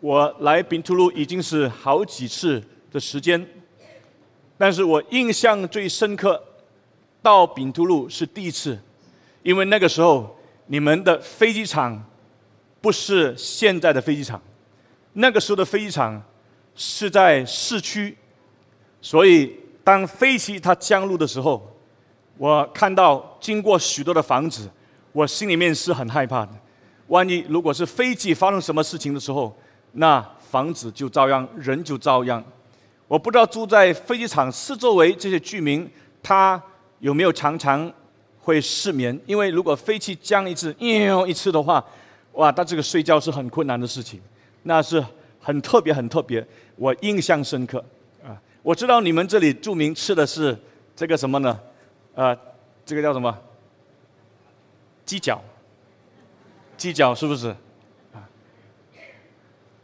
我来丙图路已经是好几次的时间，但是我印象最深刻，到丙图路是第一次，因为那个时候你们的飞机场不是现在的飞机场，那个时候的飞机场是在市区，所以当飞机它降落的时候，我看到经过许多的房子，我心里面是很害怕的。万一如果是飞机发生什么事情的时候，那房子就遭殃，人就遭殃。我不知道住在飞机场四周围这些居民，他有没有常常会失眠？因为如果飞机降一次，一次的话，哇，他这个睡觉是很困难的事情，那是很特别，很特别，我印象深刻啊！我知道你们这里著名吃的是这个什么呢？啊，这个叫什么？鸡脚，鸡脚是不是？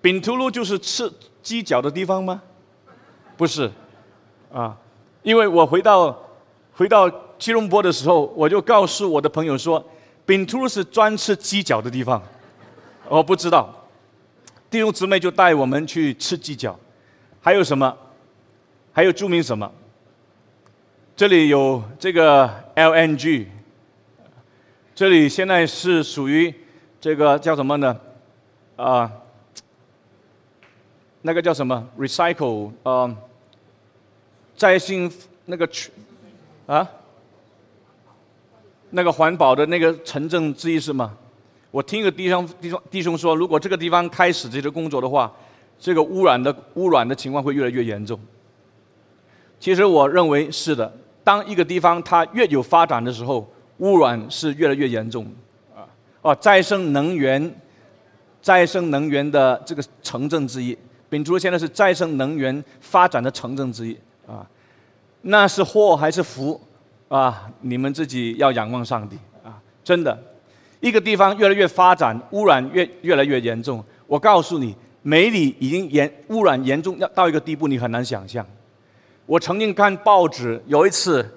丙图路就是吃鸡脚的地方吗？不是，啊，因为我回到回到吉隆坡的时候，我就告诉我的朋友说，丙图路是专吃鸡脚的地方。我不知道，弟兄姊妹就带我们去吃鸡脚。还有什么？还有著名什么？这里有这个 LNG，这里现在是属于这个叫什么呢？啊。那个叫什么？recycle，呃，再生那个去啊，那个环保的那个城镇之一是吗？我听一个弟兄弟兄弟兄说，如果这个地方开始这个工作的话，这个污染的污染的情况会越来越严重。其实我认为是的，当一个地方它越有发展的时候，污染是越来越严重。啊，哦，再生能源，再生能源的这个城镇之一。丙珠现在是再生能源发展的城镇之一啊，那是祸还是福啊？你们自己要仰望上帝啊！真的，一个地方越来越发展，污染越越来越严重。我告诉你，梅里已经严污染严重要到一个地步，你很难想象。我曾经看报纸，有一次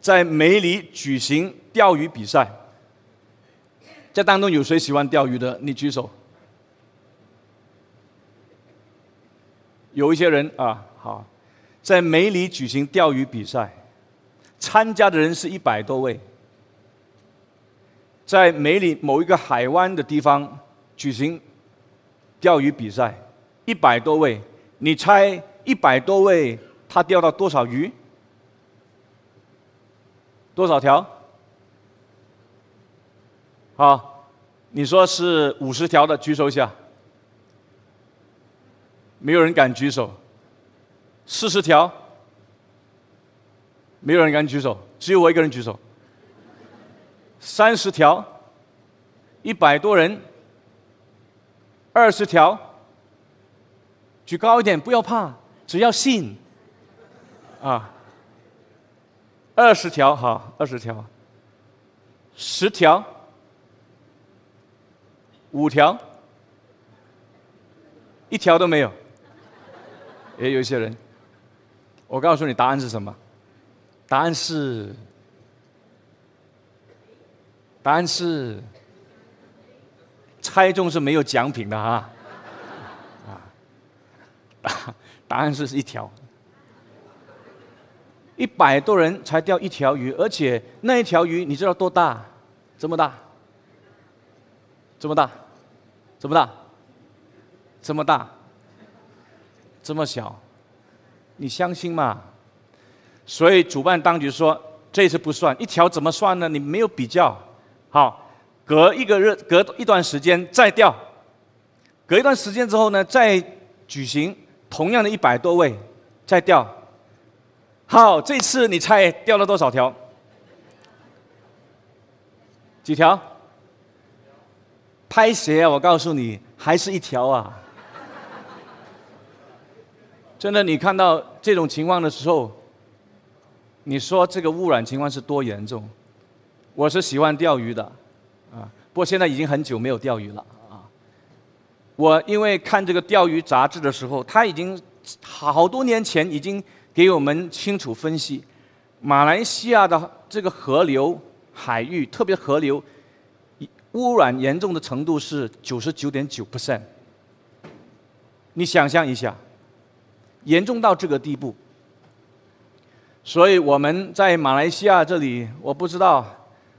在梅里举行钓鱼比赛，这当中有谁喜欢钓鱼的？你举手。有一些人啊，好，在梅里举行钓鱼比赛，参加的人是一百多位。在梅里某一个海湾的地方举行钓鱼比赛，一百多位，你猜一百多位他钓到多少鱼？多少条？好，你说是五十条的，举手一下。没有人敢举手。四十条，没有人敢举手，只有我一个人举手。三十条，一百多人，二十条，举高一点，不要怕，只要信。啊，二十条，好，二十条，十条，五条，一条都没有。也有一些人，我告诉你答案是什么？答案是，答案是，猜中是没有奖品的哈。啊，答案是一条，一百多人才钓一条鱼，而且那一条鱼你知道多大？这么大？这么大？这么大？这么大？这么小，你相信吗？所以主办当局说这次不算，一条怎么算呢？你没有比较，好，隔一个日，隔一段时间再钓，隔一段时间之后呢，再举行同样的一百多位再钓，好，这次你猜钓了多少条？几条？拍鞋啊！我告诉你，还是一条啊。真的，你看到这种情况的时候，你说这个污染情况是多严重？我是喜欢钓鱼的，啊，不过现在已经很久没有钓鱼了啊。我因为看这个钓鱼杂志的时候，他已经好多年前已经给我们清楚分析，马来西亚的这个河流、海域，特别河流，污染严重的程度是九十九点九 percent。你想象一下，严重到这个地步。所以我们在马来西亚这里，我不知道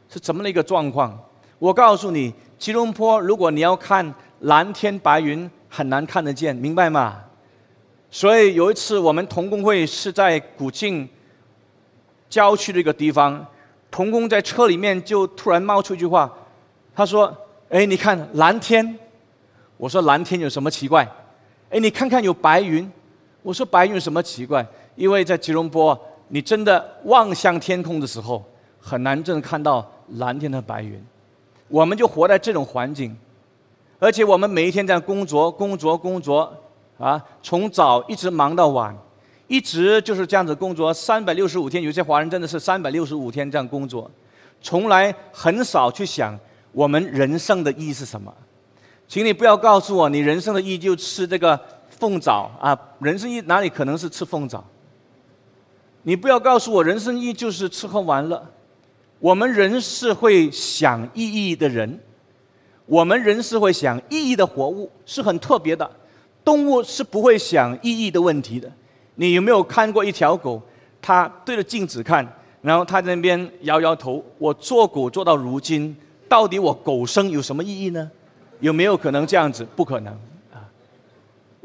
是怎么的一个状况。我告诉你，吉隆坡，如果你要看蓝天白云，很难看得见，明白吗？所以有一次，我们同工会是在古晋郊区的一个地方，同工在车里面就突然冒出一句话，他说：“哎，你看蓝天。”我说：“蓝天有什么奇怪？”哎，你看看有白云。我说：“白云什么奇怪？因为在吉隆坡，你真的望向天空的时候，很难真的看到蓝天和白云。我们就活在这种环境，而且我们每一天在工作，工作，工作。”啊，从早一直忙到晚，一直就是这样子工作，三百六十五天。有些华人真的是三百六十五天这样工作，从来很少去想我们人生的意义是什么。请你不要告诉我，你人生的意义就吃这个凤爪啊！人生意哪里可能是吃凤爪？你不要告诉我，人生意义就是吃喝玩乐。我们人是会想意义的人，我们人是会想意义的活物，是很特别的。动物是不会想意义的问题的。你有没有看过一条狗？它对着镜子看，然后它在那边摇摇头。我做狗做到如今，到底我狗生有什么意义呢？有没有可能这样子？不可能！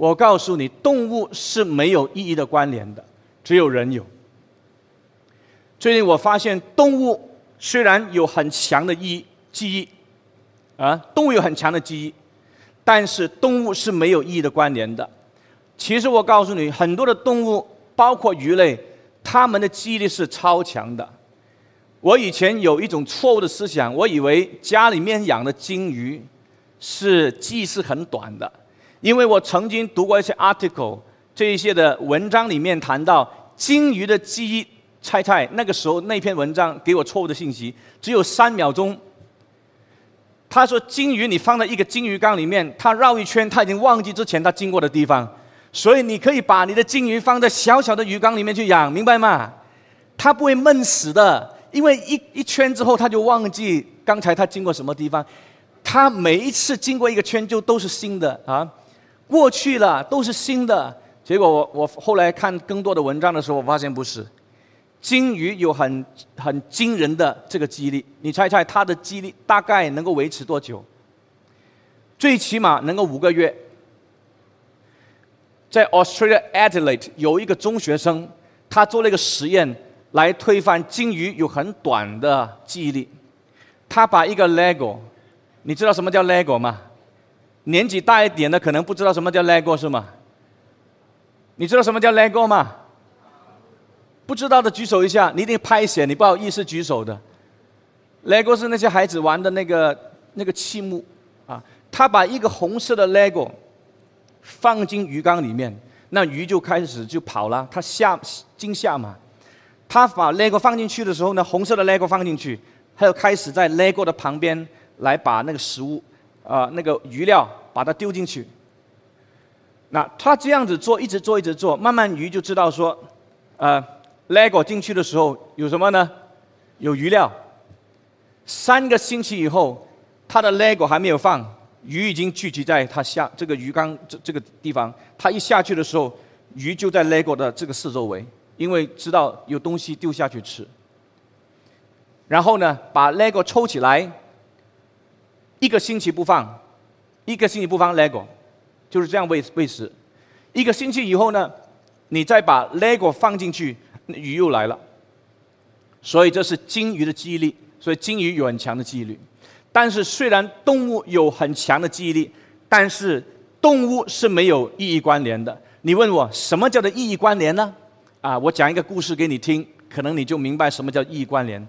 我告诉你，动物是没有意义的关联的，只有人有。最近我发现，动物虽然有很强的意记忆，啊，动物有很强的记忆。但是动物是没有意义的关联的。其实我告诉你，很多的动物，包括鱼类，它们的记忆力是超强的。我以前有一种错误的思想，我以为家里面养的金鱼是记忆是很短的，因为我曾经读过一些 article，这一些的文章里面谈到金鱼的记忆，猜猜那个时候那篇文章给我错误的信息，只有三秒钟。他说：“金鱼，你放在一个金鱼缸里面，它绕一圈，它已经忘记之前它经过的地方。所以你可以把你的金鱼放在小小的鱼缸里面去养，明白吗？它不会闷死的，因为一一圈之后，它就忘记刚才它经过什么地方。它每一次经过一个圈，就都是新的啊，过去了都是新的。结果我我后来看更多的文章的时候，我发现不是。”金鱼有很很惊人的这个记忆力，你猜猜它的记忆力大概能够维持多久？最起码能够五个月。在 Australia Adelaide 有一个中学生，他做了一个实验来推翻金鱼有很短的记忆力。他把一个 Lego，你知道什么叫 Lego 吗？年纪大一点的可能不知道什么叫 Lego 是吗？你知道什么叫 Lego 吗？不知道的举手一下，你一定拍写，你不好意思举手的。LEGO 是那些孩子玩的那个那个积木啊，他把一个红色的 LEGO 放进鱼缸里面，那鱼就开始就跑了，它吓惊吓嘛。他把 LEGO 放进去的时候呢，红色的 LEGO 放进去，他就开始在 LEGO 的旁边来把那个食物啊那个鱼料把它丢进去。那他这样子做，一直做一直做，慢慢鱼就知道说，呃。LEGO 进去的时候有什么呢？有鱼料。三个星期以后，他的 LEGO 还没有放，鱼已经聚集在它下这个鱼缸这这个地方。它一下去的时候，鱼就在 LEGO 的这个四周围，因为知道有东西丢下去吃。然后呢，把 LEGO 抽起来，一个星期不放，一个星期不放 LEGO，就是这样喂喂食。一个星期以后呢，你再把 LEGO 放进去。鱼又来了，所以这是金鱼的记忆力。所以金鱼有很强的记忆力，但是虽然动物有很强的记忆力，但是动物是没有意义关联的。你问我什么叫做意义关联呢？啊，我讲一个故事给你听，可能你就明白什么叫意义关联。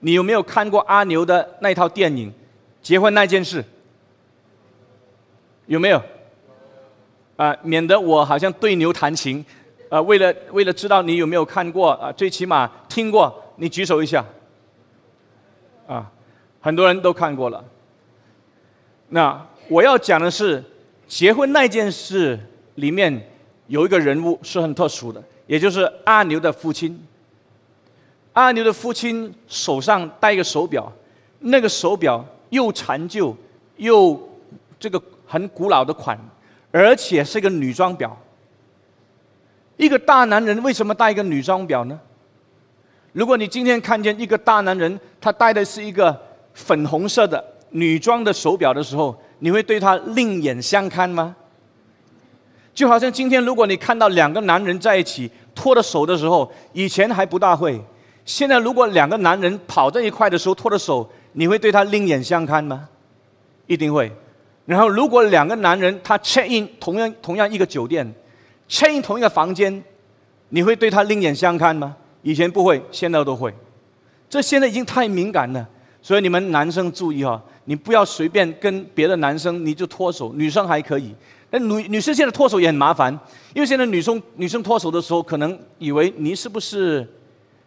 你有没有看过阿牛的那套电影《结婚那件事》？有没有？啊，免得我好像对牛弹琴。啊，为了为了知道你有没有看过啊，最起码听过，你举手一下。啊，很多人都看过了。那我要讲的是，结婚那件事里面有一个人物是很特殊的，也就是阿牛的父亲。阿牛的父亲手上戴一个手表，那个手表又陈旧又这个很古老的款，而且是一个女装表。一个大男人为什么戴一个女装表呢？如果你今天看见一个大男人，他戴的是一个粉红色的女装的手表的时候，你会对他另眼相看吗？就好像今天，如果你看到两个男人在一起拖着手的时候，以前还不大会，现在如果两个男人跑在一块的时候拖着手，你会对他另眼相看吗？一定会。然后，如果两个男人他 check in 同样同样一个酒店，check in 同一个房间，你会对他另眼相看吗？以前不会，现在都会。这现在已经太敏感了，所以你们男生注意哈，你不要随便跟别的男生你就脱手，女生还可以。那女女生现在脱手也很麻烦，因为现在女生女生脱手的时候，可能以为你是不是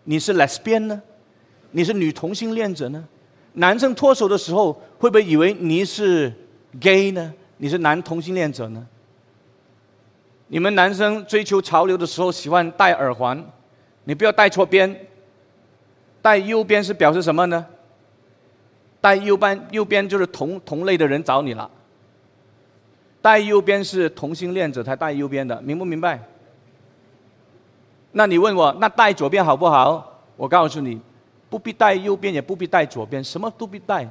你是 lesbian 呢？你是女同性恋者呢？男生脱手的时候，会不会以为你是？gay 呢？你是男同性恋者呢？你们男生追求潮流的时候喜欢戴耳环，你不要戴错边。戴右边是表示什么呢？戴右边右边就是同同类的人找你了。戴右边是同性恋者才戴右边的，明不明白？那你问我，那戴左边好不好？我告诉你，不必戴右边，也不必戴左边，什么都必戴。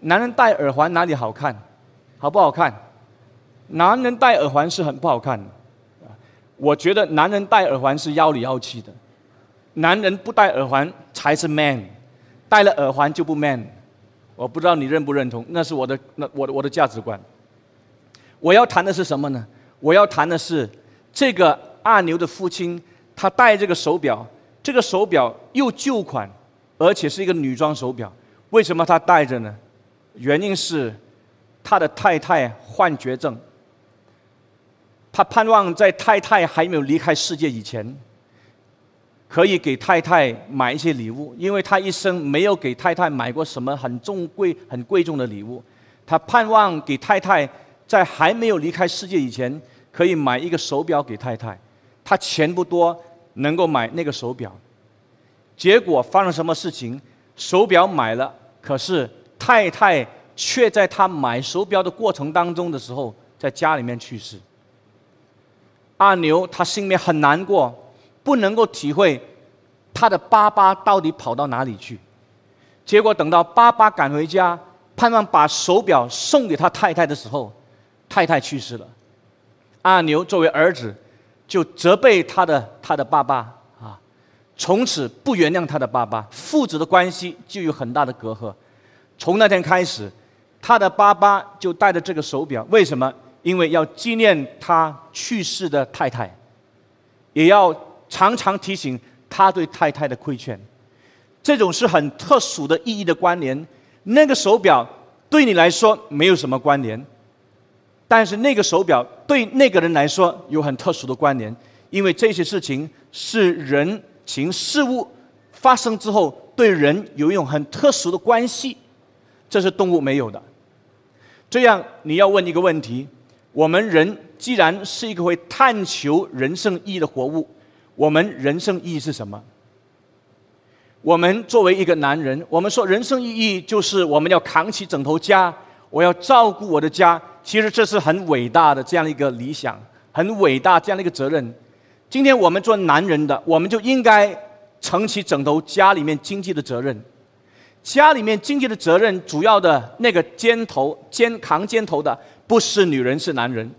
男人戴耳环哪里好看？好不好看？男人戴耳环是很不好看的。我觉得男人戴耳环是妖里妖气的。男人不戴耳环才是 man，戴了耳环就不 man。我不知道你认不认同，那是我的那我的我的价值观。我要谈的是什么呢？我要谈的是这个阿牛的父亲，他戴这个手表，这个手表又旧款，而且是一个女装手表。为什么他戴着呢？原因是他的太太患绝症，他盼望在太太还没有离开世界以前，可以给太太买一些礼物，因为他一生没有给太太买过什么很重贵、很贵重的礼物。他盼望给太太在还没有离开世界以前，可以买一个手表给太太。他钱不多，能够买那个手表。结果发生什么事情？手表买了，可是。太太却在他买手表的过程当中的时候，在家里面去世。阿牛他心里面很难过，不能够体会他的爸爸到底跑到哪里去。结果等到爸爸赶回家，盼望把手表送给他太太的时候，太太去世了。阿牛作为儿子，就责备他的他的爸爸啊，从此不原谅他的爸爸，父子的关系就有很大的隔阂。从那天开始，他的爸爸就戴着这个手表。为什么？因为要纪念他去世的太太，也要常常提醒他对太太的亏欠。这种是很特殊的意义的关联。那个手表对你来说没有什么关联，但是那个手表对那个人来说有很特殊的关联，因为这些事情是人情事物发生之后对人有一种很特殊的关系。这是动物没有的。这样，你要问一个问题：我们人既然是一个会探求人生意义的活物，我们人生意义是什么？我们作为一个男人，我们说人生意义就是我们要扛起整头家，我要照顾我的家。其实这是很伟大的这样一个理想，很伟大这样的一个责任。今天我们做男人的，我们就应该承起整头家里面经济的责任。家里面经济的责任，主要的那个肩头肩扛肩头的，不是女人，是男人。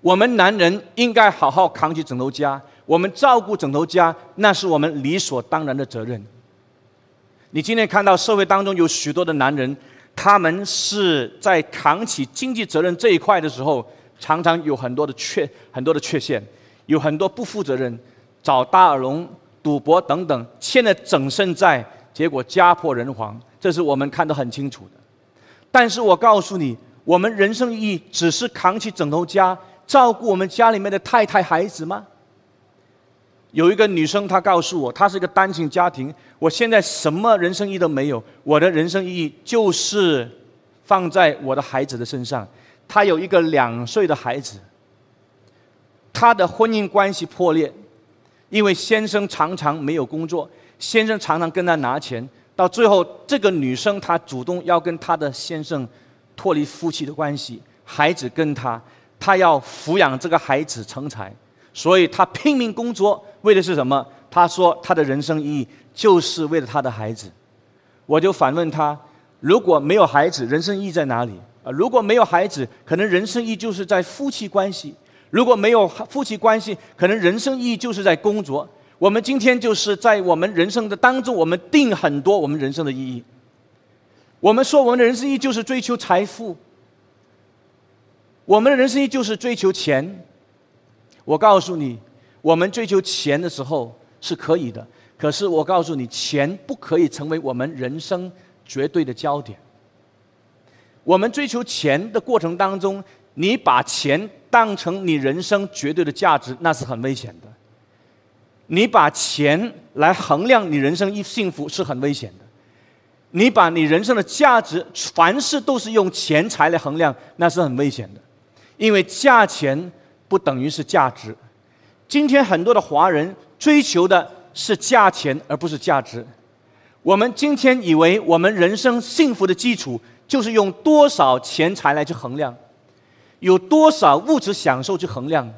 我们男人应该好好扛起整头家，我们照顾整头家，那是我们理所当然的责任。你今天看到社会当中有许多的男人，他们是在扛起经济责任这一块的时候，常常有很多的缺很多的缺陷，有很多不负责任，找大耳窿、赌博等等，欠了整身债。结果家破人亡，这是我们看得很清楚的。但是我告诉你，我们人生意义只是扛起整头家，照顾我们家里面的太太孩子吗？有一个女生，她告诉我，她是一个单亲家庭，我现在什么人生意义都没有，我的人生意义就是放在我的孩子的身上。她有一个两岁的孩子，她的婚姻关系破裂，因为先生常常没有工作。先生常常跟她拿钱，到最后，这个女生她主动要跟她的先生脱离夫妻的关系，孩子跟她，她要抚养这个孩子成才，所以她拼命工作，为的是什么？他说他的人生意义就是为了他的孩子。我就反问他：如果没有孩子，人生意义在哪里？啊，如果没有孩子，可能人生意义就是在夫妻关系；如果没有夫妻关系，可能人生意义就是在工作。我们今天就是在我们人生的当中，我们定很多我们人生的意义。我们说我们的人生意义就是追求财富，我们的人生意义就是追求钱。我告诉你，我们追求钱的时候是可以的，可是我告诉你，钱不可以成为我们人生绝对的焦点。我们追求钱的过程当中，你把钱当成你人生绝对的价值，那是很危险的。你把钱来衡量你人生一幸福是很危险的。你把你人生的价值，凡事都是用钱财来衡量，那是很危险的。因为价钱不等于是价值。今天很多的华人追求的是价钱，而不是价值。我们今天以为我们人生幸福的基础。就是用多少钱财来去衡量，有多少物质享受去衡量，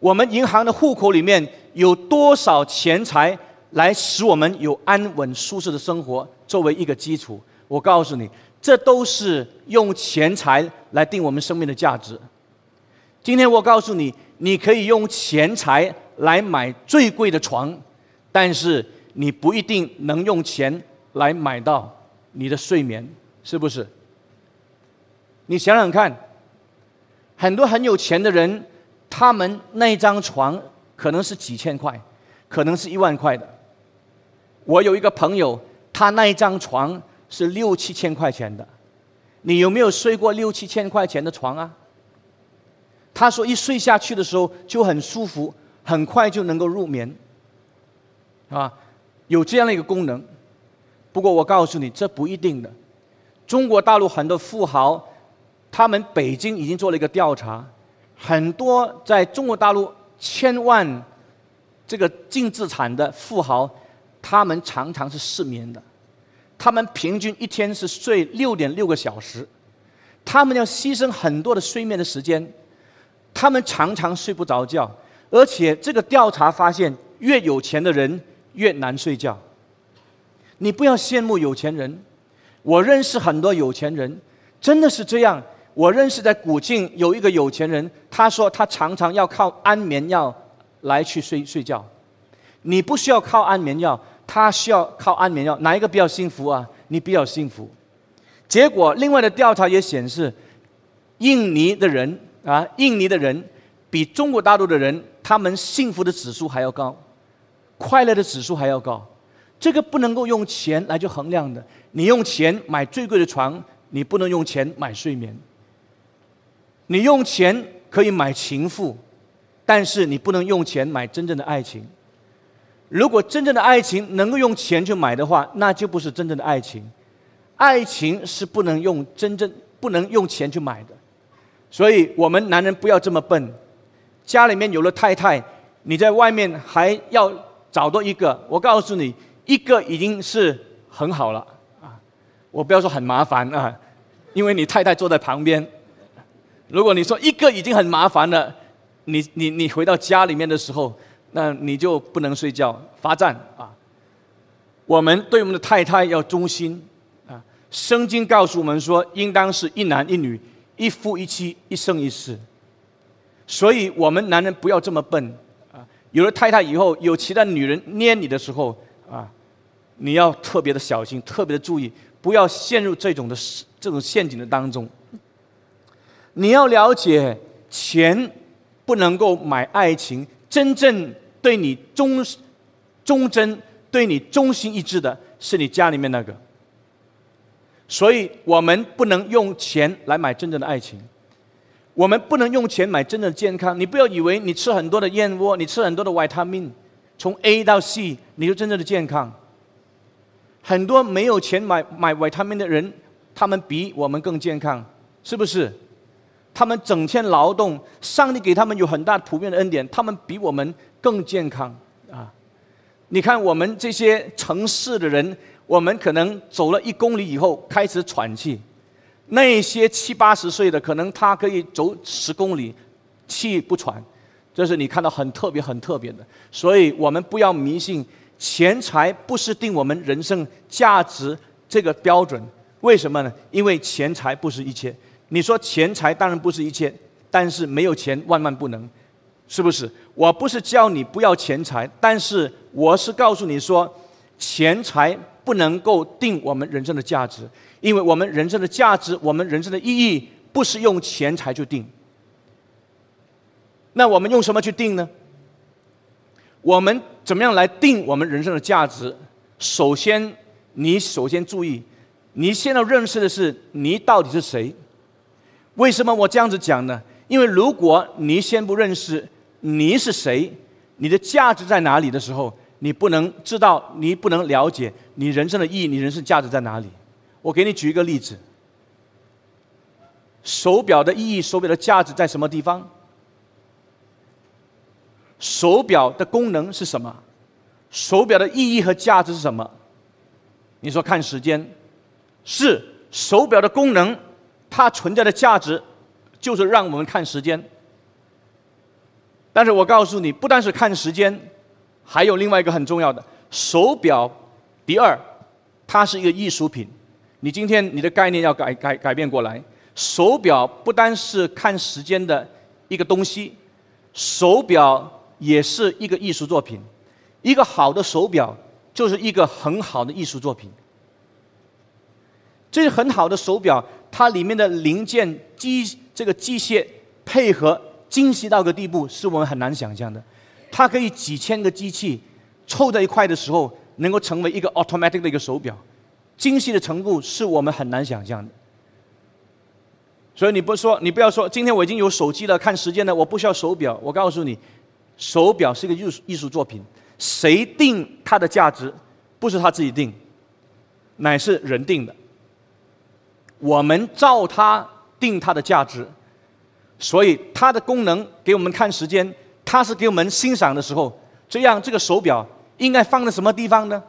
我们银行的户口里面有多少钱财来使我们有安稳舒适的生活作为一个基础。我告诉你，这都是用钱财来定我们生命的价值。今天我告诉你，你可以用钱财来买最贵的床，但是你不一定能用钱来买到你的睡眠。是不是？你想想看，很多很有钱的人，他们那一张床可能是几千块，可能是一万块的。我有一个朋友，他那一张床是六七千块钱的。你有没有睡过六七千块钱的床啊？他说，一睡下去的时候就很舒服，很快就能够入眠，啊，有这样的一个功能。不过我告诉你，这不一定的。中国大陆很多富豪，他们北京已经做了一个调查，很多在中国大陆千万这个净资产的富豪，他们常常是失眠的，他们平均一天是睡六点六个小时，他们要牺牲很多的睡眠的时间，他们常常睡不着觉，而且这个调查发现，越有钱的人越难睡觉。你不要羡慕有钱人。我认识很多有钱人，真的是这样。我认识在古晋有一个有钱人，他说他常常要靠安眠药来去睡睡觉。你不需要靠安眠药，他需要靠安眠药，哪一个比较幸福啊？你比较幸福。结果另外的调查也显示，印尼的人啊，印尼的人比中国大陆的人，他们幸福的指数还要高，快乐的指数还要高。这个不能够用钱来去衡量的。你用钱买最贵的床，你不能用钱买睡眠。你用钱可以买情妇，但是你不能用钱买真正的爱情。如果真正的爱情能够用钱去买的话，那就不是真正的爱情。爱情是不能用真正不能用钱去买的。所以我们男人不要这么笨。家里面有了太太，你在外面还要找到一个，我告诉你，一个已经是很好了啊。我不要说很麻烦啊，因为你太太坐在旁边。如果你说一个已经很麻烦了，你你你回到家里面的时候，那你就不能睡觉，罚站啊。我们对我们的太太要忠心啊。圣经告诉我们说，应当是一男一女，一夫一妻，一生一世。所以我们男人不要这么笨啊。有了太太以后，有其他女人捏你的时候啊，你要特别的小心，特别的注意。不要陷入这种的这种陷阱的当中。你要了解，钱不能够买爱情，真正对你忠忠贞、对你忠心一致的，是你家里面那个。所以我们不能用钱来买真正的爱情，我们不能用钱买真正的健康。你不要以为你吃很多的燕窝，你吃很多的维他命，从 A 到 C，你就真正的健康。很多没有钱买买维他命的人，他们比我们更健康，是不是？他们整天劳动，上帝给他们有很大普遍的恩典，他们比我们更健康啊！你看我们这些城市的人，我们可能走了一公里以后开始喘气，那些七八十岁的，可能他可以走十公里，气不喘，这是你看到很特别、很特别的。所以我们不要迷信，钱财不是定我们人生价值这个标准。为什么呢？因为钱财不是一切。你说钱财当然不是一切，但是没有钱万万不能，是不是？我不是叫你不要钱财，但是我是告诉你说，钱财不能够定我们人生的价值，因为我们人生的价值，我们人生的意义不是用钱财去定。那我们用什么去定呢？我们怎么样来定我们人生的价值？首先，你首先注意，你现在认识的是你到底是谁。为什么我这样子讲呢？因为如果你先不认识你是谁，你的价值在哪里的时候，你不能知道，你不能了解你人生的意义，你人生价值在哪里。我给你举一个例子：手表的意义，手表的价值在什么地方？手表的功能是什么？手表的意义和价值是什么？你说看时间，是手表的功能。它存在的价值，就是让我们看时间。但是我告诉你，不单是看时间，还有另外一个很重要的手表。第二，它是一个艺术品。你今天你的概念要改改改变过来。手表不单是看时间的一个东西，手表也是一个艺术作品。一个好的手表就是一个很好的艺术作品。这是很好的手表。它里面的零件机这个机械配合精细到个地步，是我们很难想象的。它可以几千个机器凑在一块的时候，能够成为一个 automatic 的一个手表，精细的程度是我们很难想象的。所以你不说，你不要说，今天我已经有手机了，看时间了，我不需要手表。我告诉你，手表是一个艺术艺术作品，谁定它的价值？不是他自己定，乃是人定的。我们照它定它的价值，所以它的功能给我们看时间，它是给我们欣赏的时候。这样这个手表应该放在什么地方呢？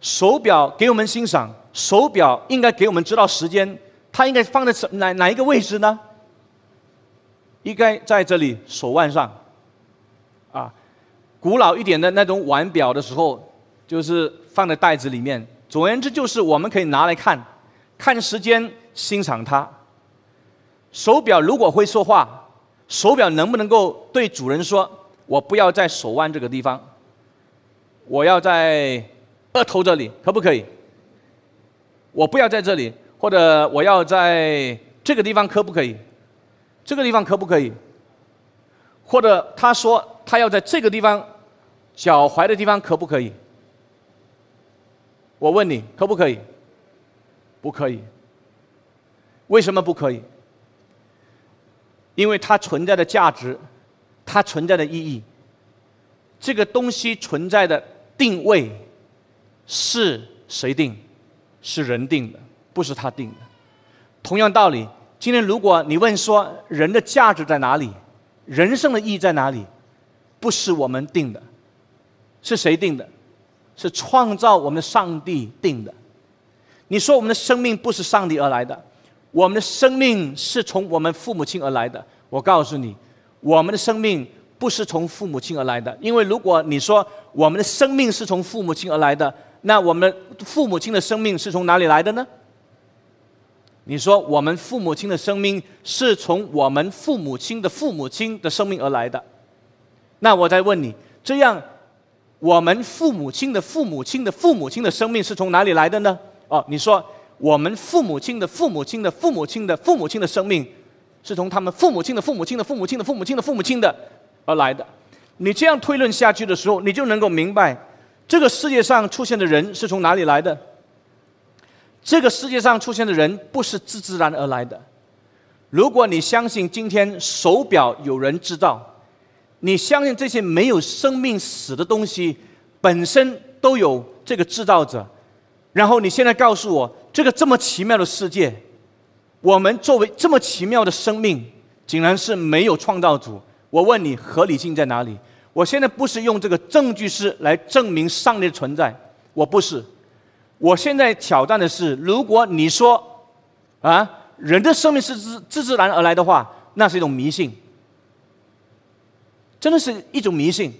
手表给我们欣赏，手表应该给我们知道时间，它应该放在什哪哪一个位置呢？应该在这里手腕上，啊，古老一点的那种腕表的时候，就是放在袋子里面。总而言之，就是我们可以拿来看。看时间，欣赏它。手表如果会说话，手表能不能够对主人说：“我不要在手腕这个地方，我要在额头这里，可不可以？”我不要在这里，或者我要在这个地方，可不可以？这个地方可不可以？或者他说他要在这个地方，脚踝的地方，可不可以？我问你，可不可以？不可以。为什么不可以？因为它存在的价值，它存在的意义，这个东西存在的定位是谁定？是人定的，不是他定的。同样道理，今天如果你问说人的价值在哪里，人生的意义在哪里，不是我们定的，是谁定的？是创造我们的上帝定的。你说我们的生命不是上帝而来的，我们的生命是从我们父母亲而来的。我告诉你，我们的生命不是从父母亲而来的，因为如果你说我们的生命是从父母亲而来的，那我们父母亲的生命是从哪里来的呢？你说我们父母亲的生命是从我们父母亲的父母亲的生命而来的，那我再问你，这样我们父母亲的父母亲的父母亲的生命是从哪里来的呢？哦，你说我们父母亲的父母亲的父母亲的父母亲的生命，是从他们父母亲的父母亲的父母亲的父母亲的父母亲的而来的。你这样推论下去的时候，你就能够明白，这个世界上出现的人是从哪里来的。这个世界上出现的人不是自自然而来的。如果你相信今天手表有人制造，你相信这些没有生命死的东西本身都有这个制造者。然后你现在告诉我，这个这么奇妙的世界，我们作为这么奇妙的生命，竟然是没有创造主。我问你，合理性在哪里？我现在不是用这个证据式来证明上帝的存在，我不是。我现在挑战的是，如果你说啊，人的生命是自自自然而来的话，那是一种迷信，真的是一种迷信。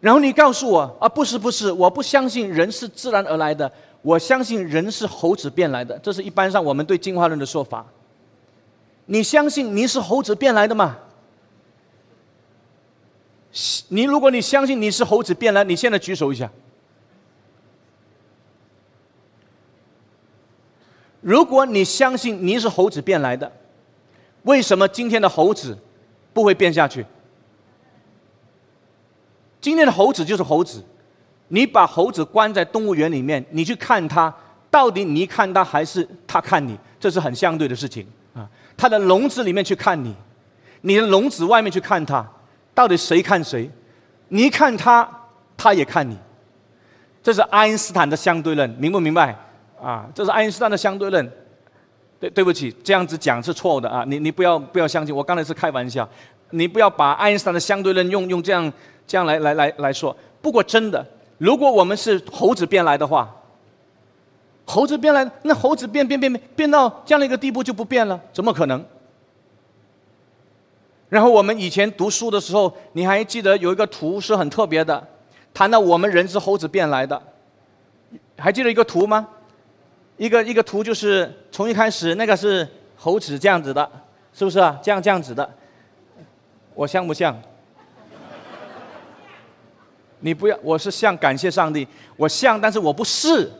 然后你告诉我啊，不是不是，我不相信人是自然而来的，我相信人是猴子变来的，这是一般上我们对进化论的说法。你相信你是猴子变来的吗？你如果你相信你是猴子变来，你现在举手一下。如果你相信你是猴子变来的，为什么今天的猴子不会变下去？今天的猴子就是猴子，你把猴子关在动物园里面，你去看它，到底你看它还是它看你？这是很相对的事情啊。它的笼子里面去看你，你的笼子外面去看它，到底谁看谁？你看它，它也看你。这是爱因斯坦的相对论，明不明白？啊，这是爱因斯坦的相对论。对，对不起，这样子讲是错的啊！你你不要不要相信，我刚才是开玩笑。你不要把爱因斯坦的相对论用用这样这样来来来来说。不过真的，如果我们是猴子变来的话，猴子变来，那猴子变变变变变到这样的一个地步就不变了？怎么可能？然后我们以前读书的时候，你还记得有一个图是很特别的，谈到我们人是猴子变来的，还记得一个图吗？一个一个图就是从一开始那个是猴子这样子的，是不是啊？这样这样子的，我像不像？你不要，我是像感谢上帝，我像，但是我不是，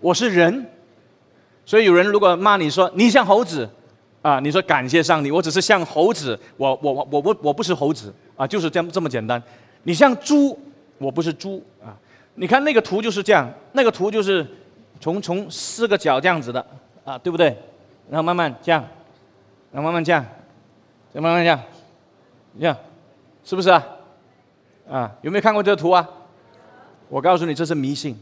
我是人，所以有人如果骂你说你像猴子，啊，你说感谢上帝，我只是像猴子，我我我我不我不是猴子啊，就是这样这么简单。你像猪，我不是猪啊。你看那个图就是这样，那个图就是。从从四个角这样子的啊，对不对？然后慢慢降，然后慢慢降，再慢慢降，你看，是不是啊？啊，有没有看过这个图啊？我告诉你，这是迷信。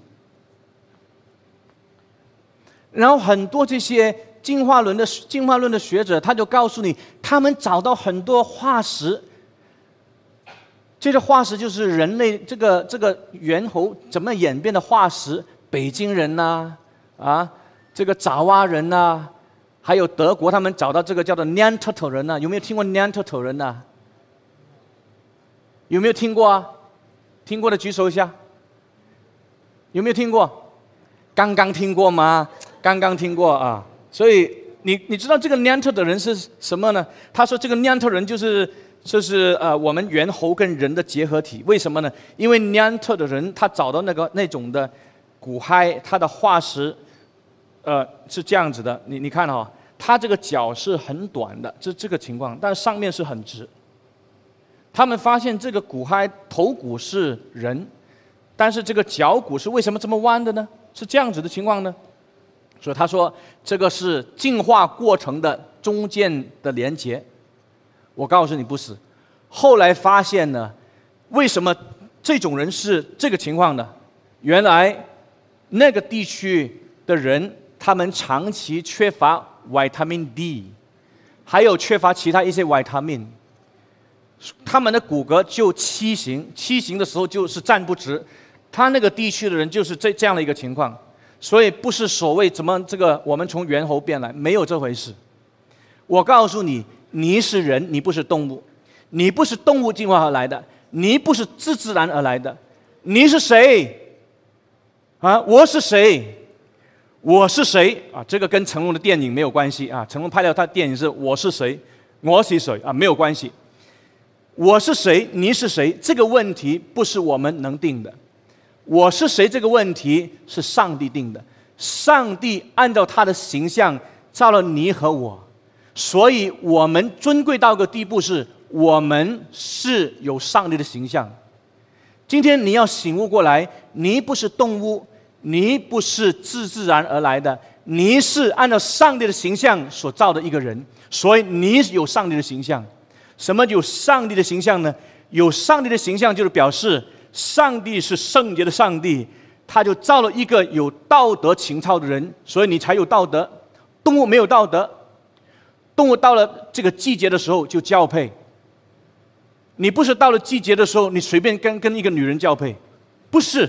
然后很多这些进化论的进化论的学者，他就告诉你，他们找到很多化石，这个化石就是人类这个这个猿猴怎么演变的化石。北京人呐，啊，这个爪哇人呐，还有德国，他们找到这个叫做 Neanderthal 人呐，有没有听过 Neanderthal 人呐？有没有听过啊？听过的举手一下。有没有听过？刚刚听过吗？刚刚听过啊。所以你你知道这个 Niant 的人是什么呢？他说这个 Niant 人就是就是呃我们猿猴跟人的结合体。为什么呢？因为 Niant 的人他找到那个那种的。骨骸它的化石，呃，是这样子的。你你看哈，它这个脚是很短的，这这个情况，但上面是很直。他们发现这个骨骸头骨是人，但是这个脚骨是为什么这么弯的呢？是这样子的情况呢？所以他说这个是进化过程的中间的连接。我告诉你不是。后来发现呢，为什么这种人是这个情况呢？原来。那个地区的人，他们长期缺乏维他命 D，还有缺乏其他一些维他，们的骨骼就畸形，畸形的时候就是站不直。他那个地区的人就是这这样的一个情况，所以不是所谓怎么这个我们从猿猴变来，没有这回事。我告诉你，你是人，你不是动物，你不是动物进化而来的，你不是自自然而来的，你是谁？啊，我是谁？我是谁？啊，这个跟成龙的电影没有关系啊。成龙拍的他电影是《我是谁》，我是谁啊？没有关系。我是谁？你是谁？这个问题不是我们能定的。我是谁？这个问题是上帝定的。上帝按照他的形象造了你和我，所以我们尊贵到个地步，是我们是有上帝的形象。今天你要醒悟过来，你不是动物，你不是自自然而来的，你是按照上帝的形象所造的一个人，所以你有上帝的形象。什么有上帝的形象呢？有上帝的形象就是表示上帝是圣洁的上帝，他就造了一个有道德情操的人，所以你才有道德。动物没有道德，动物到了这个季节的时候就交配。你不是到了季节的时候，你随便跟跟一个女人交配，不是。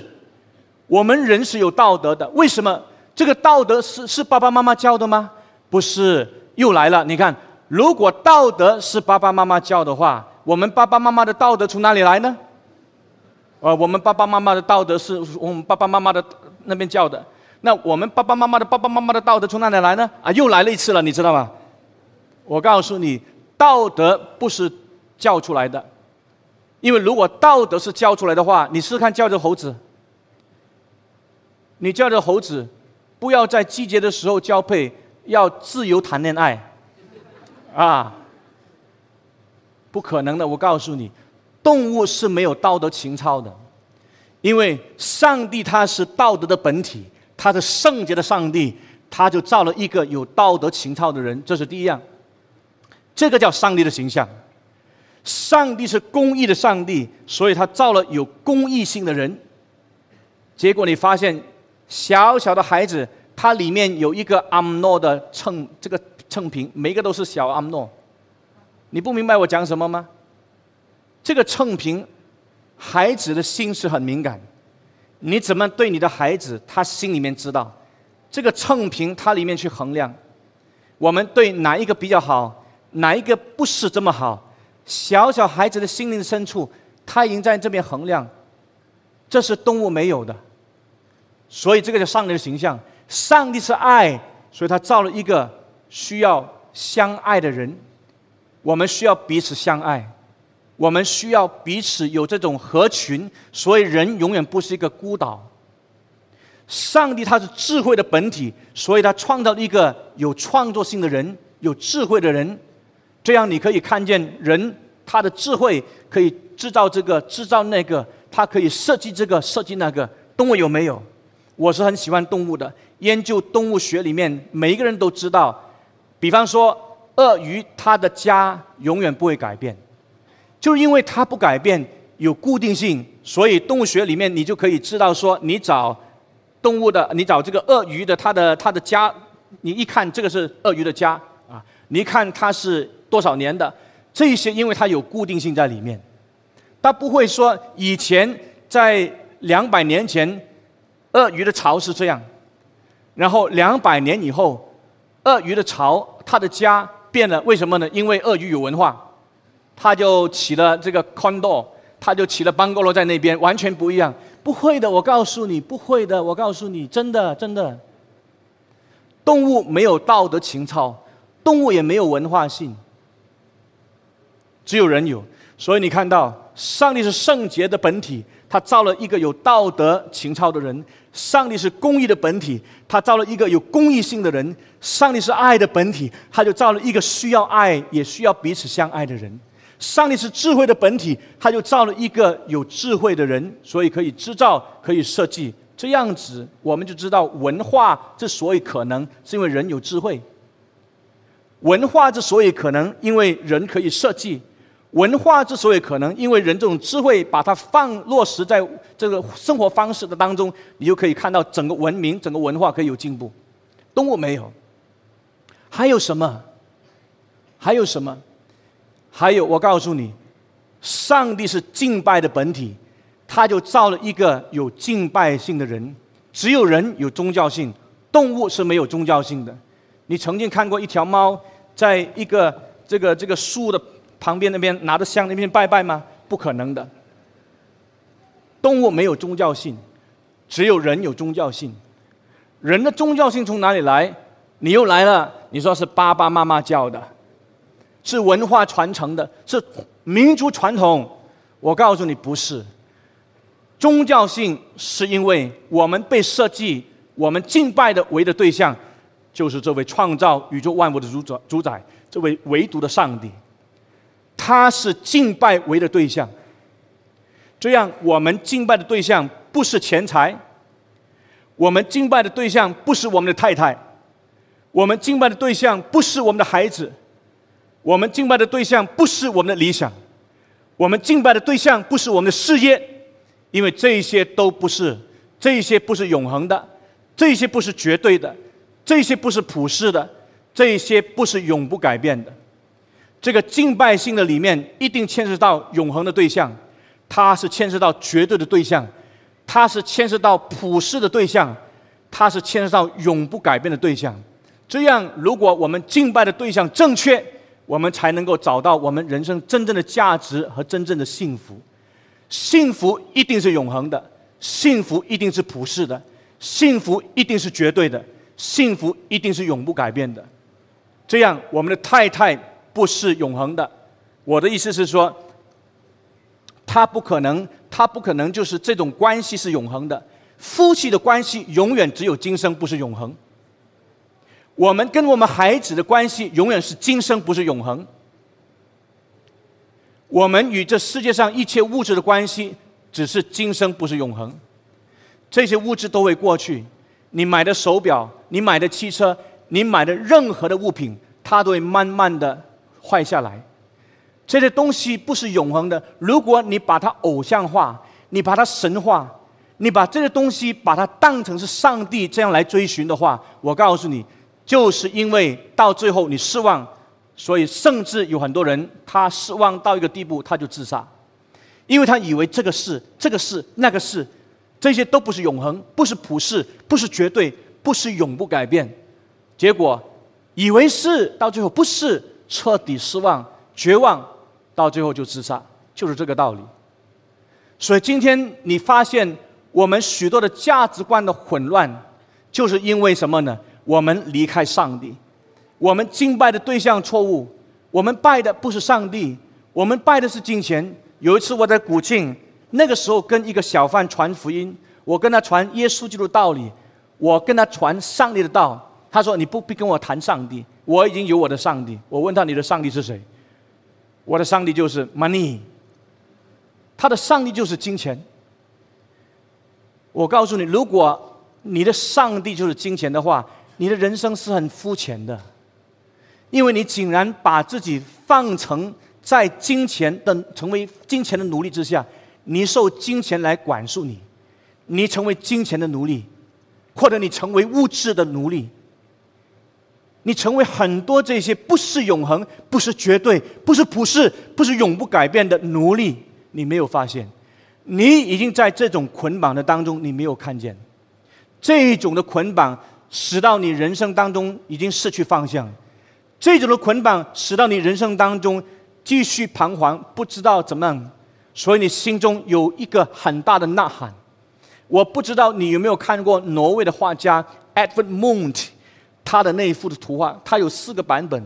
我们人是有道德的，为什么？这个道德是是爸爸妈妈教的吗？不是又来了。你看，如果道德是爸爸妈妈教的话，我们爸爸妈妈的道德从哪里来呢？呃，我们爸爸妈妈的道德是我们爸爸妈妈的那边教的。那我们爸爸妈妈的爸爸妈妈的道德从哪里来呢？啊，又来了一次了，你知道吗？我告诉你，道德不是教出来的，因为如果道德是教出来的话，你试试看教这猴子，你教这猴子不要在季节的时候交配，要自由谈恋爱，啊，不可能的。我告诉你，动物是没有道德情操的，因为上帝他是道德的本体。他是圣洁的上帝，他就造了一个有道德情操的人，这是第一样。这个叫上帝的形象。上帝是公义的上帝，所以他造了有公义性的人。结果你发现，小小的孩子，他里面有一个阿姆诺的秤，这个秤平，每个都是小阿诺。你不明白我讲什么吗？这个秤平，孩子的心是很敏感。你怎么对你的孩子？他心里面知道，这个秤平它里面去衡量，我们对哪一个比较好，哪一个不是这么好？小小孩子的心灵深处，他已经在这边衡量，这是动物没有的。所以这个叫上帝的形象。上帝是爱，所以他造了一个需要相爱的人，我们需要彼此相爱。我们需要彼此有这种合群，所以人永远不是一个孤岛。上帝他是智慧的本体，所以他创造了一个有创作性的人，有智慧的人。这样你可以看见人他的智慧可以制造这个制造那个，他可以设计这个设计那个。动物有没有？我是很喜欢动物的，研究动物学里面每一个人都知道。比方说，鳄鱼它的家永远不会改变。就是因为它不改变，有固定性，所以动物学里面你就可以知道说，你找动物的，你找这个鳄鱼的，它的它的家，你一看这个是鳄鱼的家啊，你一看它是多少年的，这些因为它有固定性在里面，它不会说以前在两百年前，鳄鱼的巢是这样，然后两百年以后，鳄鱼的巢他的家变了，为什么呢？因为鳄鱼有文化。他就起了这个 condo，他就起了 bungalow 在那边，完全不一样。不会的，我告诉你，不会的，我告诉你，真的，真的。动物没有道德情操，动物也没有文化性，只有人有。所以你看到，上帝是圣洁的本体，他造了一个有道德情操的人；上帝是公义的本体，他造了一个有公义性的人；上帝是爱的本体，他就造了一个需要爱也需要彼此相爱的人。上帝是智慧的本体，他就造了一个有智慧的人，所以可以制造，可以设计。这样子，我们就知道文化之所以可能，是因为人有智慧。文化之所以可能，因为人可以设计。文化之所以可能，因为人这种智慧，把它放落实在这个生活方式的当中，你就可以看到整个文明、整个文化可以有进步。动物没有，还有什么？还有什么？还有，我告诉你，上帝是敬拜的本体，他就造了一个有敬拜性的人。只有人有宗教性，动物是没有宗教性的。你曾经看过一条猫在一个这个这个树的旁边那边拿着香那边拜拜吗？不可能的。动物没有宗教性，只有人有宗教性。人的宗教性从哪里来？你又来了，你说是爸爸妈妈教的。是文化传承的，是民族传统。我告诉你，不是。宗教性是因为我们被设计，我们敬拜的唯的对象，就是这位创造宇宙万物的主宰、主宰，这位唯独的上帝。他是敬拜为的对象。这样，我们敬拜的对象不是钱财，我们敬拜的对象不是我们的太太，我们敬拜的对象不是我们的孩子。我们敬拜的对象不是我们的理想，我们敬拜的对象不是我们的事业，因为这些都不是，这些不是永恒的，这些不是绝对的，这些不是普世的，这些不是永不改变的。这个敬拜性的里面一定牵涉到永恒的对象，它是牵涉到绝对的对象，它是牵涉到普世的对象，它是牵涉到永不改变的对象。这样，如果我们敬拜的对象正确，我们才能够找到我们人生真正的价值和真正的幸福。幸福一定是永恒的，幸福一定是普世的，幸福一定是绝对的，幸福一定是永不改变的。这样，我们的太太不是永恒的。我的意思是说，他不可能，他不可能就是这种关系是永恒的。夫妻的关系永远只有今生，不是永恒。我们跟我们孩子的关系永远是今生，不是永恒。我们与这世界上一切物质的关系只是今生，不是永恒。这些物质都会过去。你买的手表，你买的汽车，你买的任何的物品，它都会慢慢的坏下来。这些东西不是永恒的。如果你把它偶像化，你把它神化，你把这些东西把它当成是上帝这样来追寻的话，我告诉你。就是因为到最后你失望，所以甚至有很多人他失望到一个地步，他就自杀，因为他以为这个是这个是那个是，这些都不是永恒，不是普世，不是绝对，不是永不改变。结果以为是，到最后不是，彻底失望、绝望，到最后就自杀，就是这个道理。所以今天你发现我们许多的价值观的混乱，就是因为什么呢？我们离开上帝，我们敬拜的对象错误，我们拜的不是上帝，我们拜的是金钱。有一次我在古晋，那个时候跟一个小贩传福音，我跟他传耶稣基督道理，我跟他传上帝的道。他说：“你不必跟我谈上帝，我已经有我的上帝。”我问他：“你的上帝是谁？”我的上帝就是 money，他的上帝就是金钱。我告诉你，如果你的上帝就是金钱的话，你的人生是很肤浅的，因为你竟然把自己放成在金钱的成为金钱的奴隶之下，你受金钱来管束你，你成为金钱的奴隶，或者你成为物质的奴隶，你成为很多这些不是永恒、不是绝对、不是普世、不是永不改变的奴隶，你没有发现，你已经在这种捆绑的当中，你没有看见这一种的捆绑。使到你人生当中已经失去方向，这种的捆绑使到你人生当中继续彷徨，不知道怎么样，所以你心中有一个很大的呐喊。我不知道你有没有看过挪威的画家 Edward Munch 他的那一幅的图画，他有四个版本，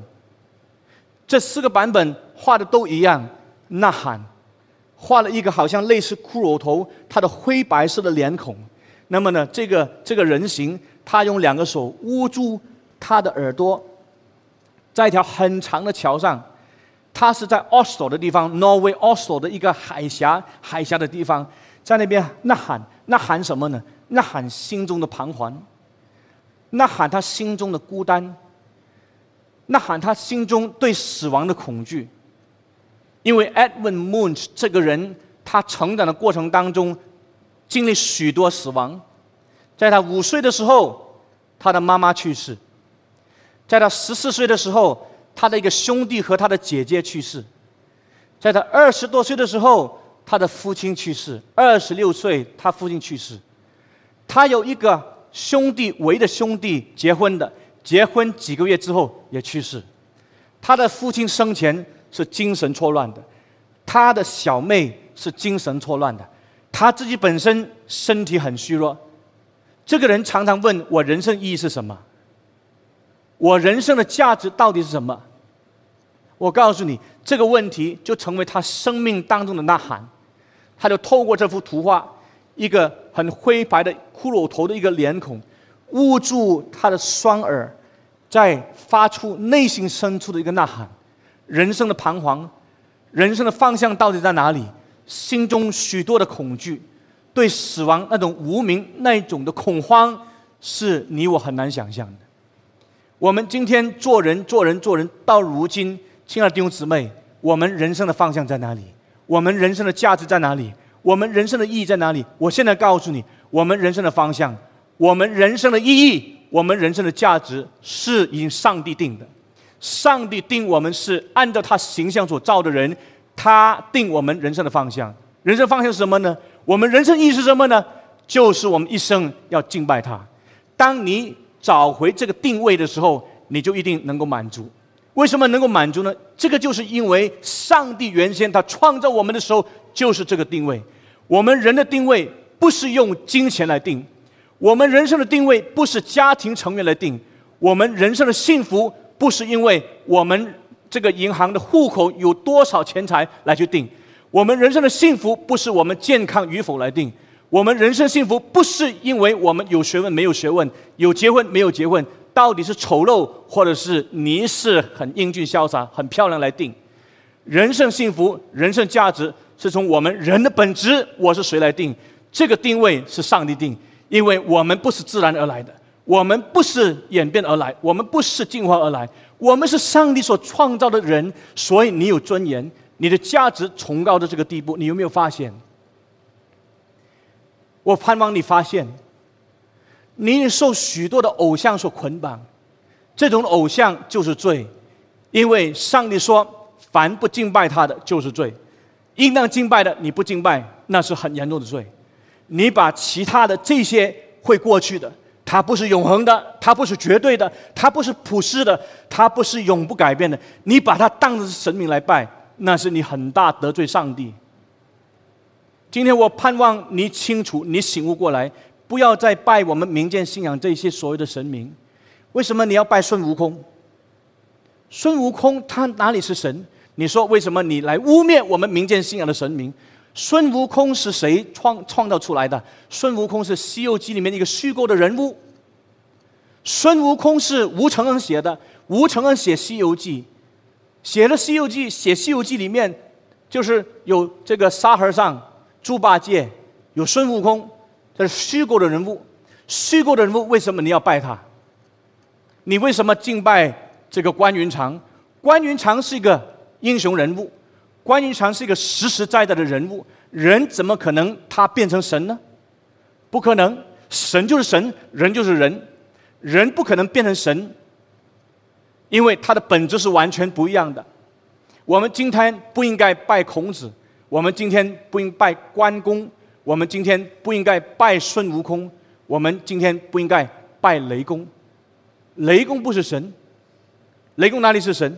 这四个版本画的都一样，呐喊，画了一个好像类似骷髅头，他的灰白色的脸孔。那么呢，这个这个人形。他用两个手捂住他的耳朵，在一条很长的桥上，他是在 Oslo 的地方，Norway Oslo 的一个海峡海峡的地方，在那边呐喊，呐喊什么呢？呐喊心中的彷徨，呐喊他心中的孤单，呐喊他心中对死亡的恐惧。因为 Edwin Munch 这个人，他成长的过程当中，经历许多死亡。在他五岁的时候，他的妈妈去世；在他十四岁的时候，他的一个兄弟和他的姐姐去世；在他二十多岁的时候，他的父亲去世；二十六岁，他父亲去世。他有一个兄弟，唯一的兄弟结婚的，结婚几个月之后也去世。他的父亲生前是精神错乱的，他的小妹是精神错乱的，他自己本身身体很虚弱。这个人常常问我：人生意义是什么？我人生的价值到底是什么？我告诉你，这个问题就成为他生命当中的呐喊。他就透过这幅图画，一个很灰白的骷髅头的一个脸孔，捂住他的双耳，在发出内心深处的一个呐喊：人生的彷徨，人生的方向到底在哪里？心中许多的恐惧。对死亡那种无名那种的恐慌，是你我很难想象的。我们今天做人做人做人到如今，亲爱的弟兄姊妹，我们人生的方向在哪里？我们人生的价值在哪里？我们人生的意义在哪里？我现在告诉你，我们人生的方向，我们人生的意义，我们人生的价值是已经上帝定的。上帝定我们是按照他形象所造的人，他定我们人生的方向。人生方向是什么呢？我们人生意义是什么呢？就是我们一生要敬拜他。当你找回这个定位的时候，你就一定能够满足。为什么能够满足呢？这个就是因为上帝原先他创造我们的时候就是这个定位。我们人的定位不是用金钱来定，我们人生的定位不是家庭成员来定，我们人生的幸福不是因为我们这个银行的户口有多少钱财来去定，我们人生的幸福不是我们健康与否来定，我们人生幸福不是因为我们有学问没有学问，有结婚没有结婚。到底是丑陋，或者是你是很英俊潇洒、很漂亮来定？人生幸福、人生价值是从我们人的本质，我是谁来定？这个定位是上帝定，因为我们不是自然而来的，我们不是演变而来，我们不是进化而来，我们是上帝所创造的人，所以你有尊严，你的价值崇高的这个地步，你有没有发现？我盼望你发现。你受许多的偶像所捆绑，这种偶像就是罪，因为上帝说，凡不敬拜他的就是罪，应当敬拜的你不敬拜，那是很严重的罪。你把其他的这些会过去的，它不是永恒的，它不是绝对的，它不是普世的，它不是永不改变的。你把它当成是神明来拜，那是你很大得罪上帝。今天我盼望你清楚，你醒悟过来。不要再拜我们民间信仰这些所谓的神明，为什么你要拜孙悟空？孙悟空他哪里是神？你说为什么你来污蔑我们民间信仰的神明？孙悟空是谁创创造出来的？孙悟空是《西游记》里面一个虚构的人物。孙悟空是吴承恩写的，吴承恩写《西游记》，写了《西游记》，写《西游记》里面就是有这个沙和尚、猪八戒，有孙悟空。这是虚构的人物，虚构的人物为什么你要拜他？你为什么敬拜这个关云长？关云长是一个英雄人物，关云长是一个实实在在的人物，人怎么可能他变成神呢？不可能，神就是神，人就是人，人不可能变成神，因为他的本质是完全不一样的。我们今天不应该拜孔子，我们今天不应拜关公。我们今天不应该拜孙悟空，我们今天不应该拜雷公。雷公不是神，雷公哪里是神？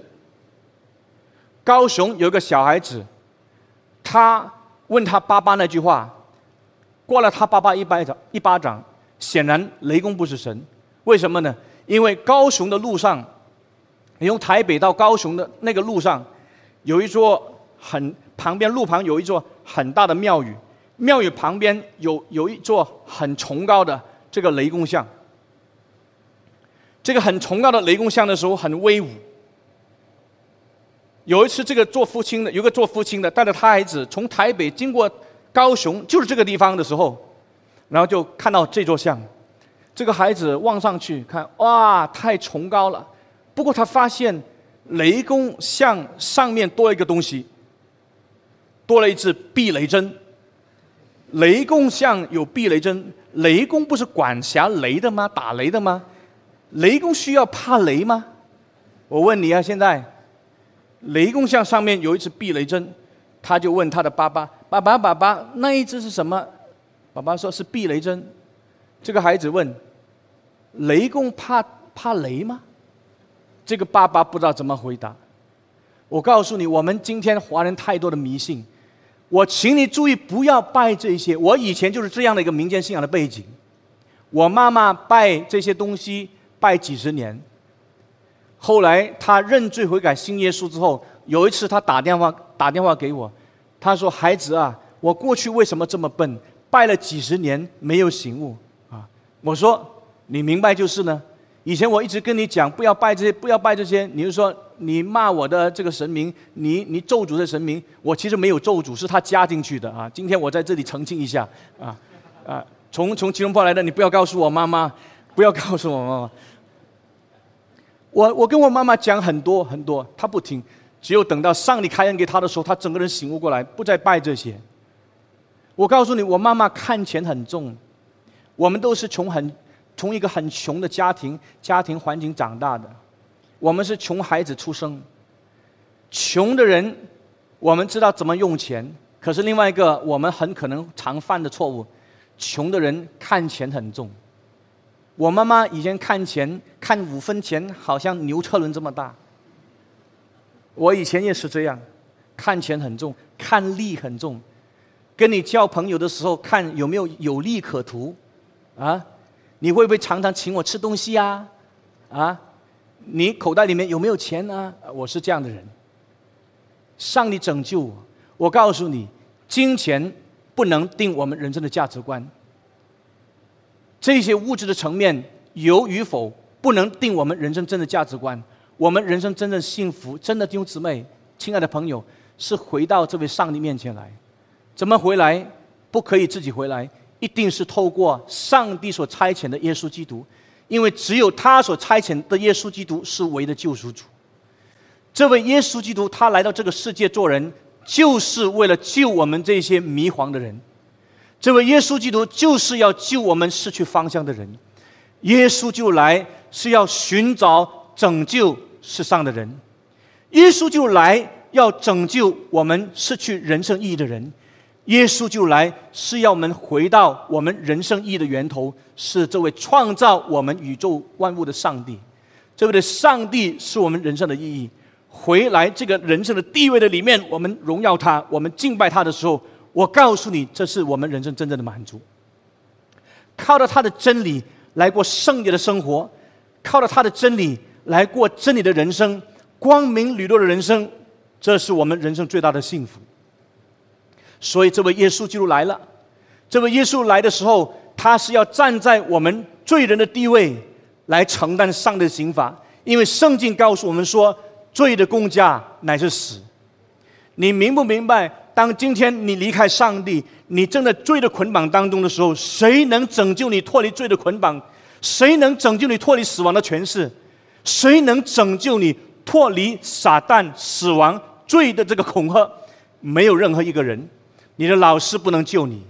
高雄有一个小孩子，他问他爸爸那句话，过了他爸爸一巴掌，一巴掌。显然雷公不是神，为什么呢？因为高雄的路上，你从台北到高雄的那个路上，有一座很旁边路旁有一座很大的庙宇。庙宇旁边有有一座很崇高的这个雷公像，这个很崇高的雷公像的时候很威武。有一次，这个做父亲的有个做父亲的带着他孩子从台北经过高雄，就是这个地方的时候，然后就看到这座像，这个孩子望上去看，哇，太崇高了。不过他发现雷公像上面多了一个东西，多了一支避雷针。雷公像有避雷针，雷公不是管辖雷的吗？打雷的吗？雷公需要怕雷吗？我问你啊，现在雷公像上面有一只避雷针，他就问他的爸爸：“爸爸，爸爸，那一只是什么？”爸爸说是避雷针。这个孩子问：“雷公怕怕雷吗？”这个爸爸不知道怎么回答。我告诉你，我们今天华人太多的迷信。我请你注意，不要拜这些。我以前就是这样的一个民间信仰的背景。我妈妈拜这些东西拜几十年。后来他认罪悔改信耶稣之后，有一次他打电话打电话给我，他说：“孩子啊，我过去为什么这么笨？拜了几十年没有醒悟啊！”我说：“你明白就是呢。以前我一直跟你讲，不要拜这些，不要拜这些。你就说。”你骂我的这个神明，你你咒诅的神明，我其实没有咒诅，是他加进去的啊！今天我在这里澄清一下啊啊！从从吉隆坡来的，你不要告诉我妈妈，不要告诉我妈妈。我我跟我妈妈讲很多很多，她不听。只有等到上帝开恩给她的时候，她整个人醒悟过来，不再拜这些。我告诉你，我妈妈看钱很重，我们都是穷很从一个很穷的家庭家庭环境长大的。我们是穷孩子出生，穷的人，我们知道怎么用钱。可是另外一个，我们很可能常犯的错误，穷的人看钱很重。我妈妈以前看钱，看五分钱好像牛车轮这么大。我以前也是这样，看钱很重，看利很重。跟你交朋友的时候，看有没有有利可图，啊，你会不会常常请我吃东西呀？啊，你口袋里面有没有钱呢？我是这样的人。上帝拯救我，我告诉你，金钱不能定我们人生的价值观。这些物质的层面有与否，不能定我们人生真的价值观。我们人生真正幸福，真的弟兄姊妹、亲爱的朋友，是回到这位上帝面前来。怎么回来？不可以自己回来，一定是透过上帝所差遣的耶稣基督，因为只有他所差遣的耶稣基督是唯一的救赎主。这位耶稣基督，他来到这个世界做人，就是为了救我们这些迷茫的人。这位耶稣基督就是要救我们失去方向的人，耶稣就来是要寻找拯救世上的人，耶稣就来要拯救我们失去人生意义的人，耶稣就来是要我们回到我们人生意义的源头，是这位创造我们宇宙万物的上帝，这位的上帝是我们人生的意义。回来这个人生的地位的里面，我们荣耀他，我们敬拜他的时候。我告诉你，这是我们人生真正的满足。靠着他的真理来过圣洁的生活，靠着他的真理来过真理的人生，光明磊落的人生，这是我们人生最大的幸福。所以，这位耶稣基督来了。这位耶稣来的时候，他是要站在我们罪人的地位来承担上帝的刑罚，因为圣经告诉我们说，罪的公价乃是死。你明不明白？当今天你离开上帝，你正在罪的捆绑当中的时候，谁能拯救你脱离罪的捆绑？谁能拯救你脱离死亡的权势？谁能拯救你脱离撒旦、死亡、罪的这个恐吓？没有任何一个人。你的老师不能救你，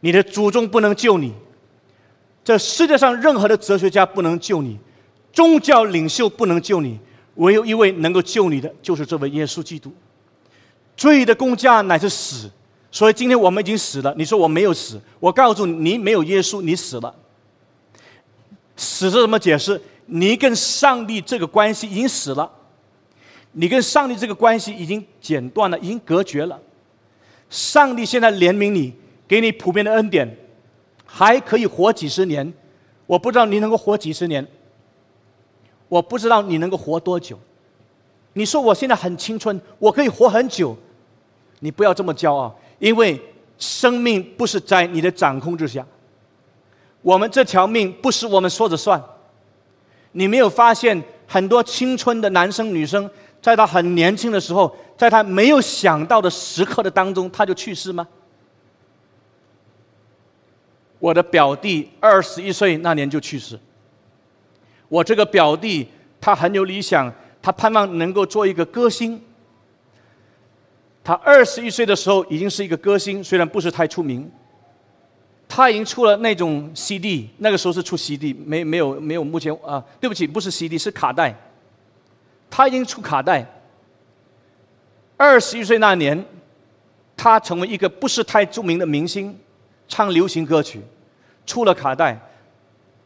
你的祖宗不能救你，这世界上任何的哲学家不能救你，宗教领袖不能救你，唯有一位能够救你的，就是这位耶稣基督。罪的公价乃是死，所以今天我们已经死了。你说我没有死，我告诉你，你没有耶稣，你死了。死是什么解释？你跟上帝这个关系已经死了，你跟上帝这个关系已经剪断了，已经隔绝了。上帝现在怜悯你，给你普遍的恩典，还可以活几十年。我不知道你能够活几十年，我不知道你能够活多久。你说我现在很青春，我可以活很久。你不要这么骄傲，因为生命不是在你的掌控之下。我们这条命不是我们说着算。你没有发现很多青春的男生女生，在他很年轻的时候，在他没有想到的时刻的当中，他就去世吗？我的表弟二十一岁那年就去世。我这个表弟他很有理想，他盼望能够做一个歌星。他二十一岁的时候已经是一个歌星，虽然不是太出名。他已经出了那种 CD，那个时候是出 CD，没没有没有目前啊，对不起，不是 CD 是卡带。他已经出卡带。二十一岁那年，他成为一个不是太著名的明星，唱流行歌曲，出了卡带。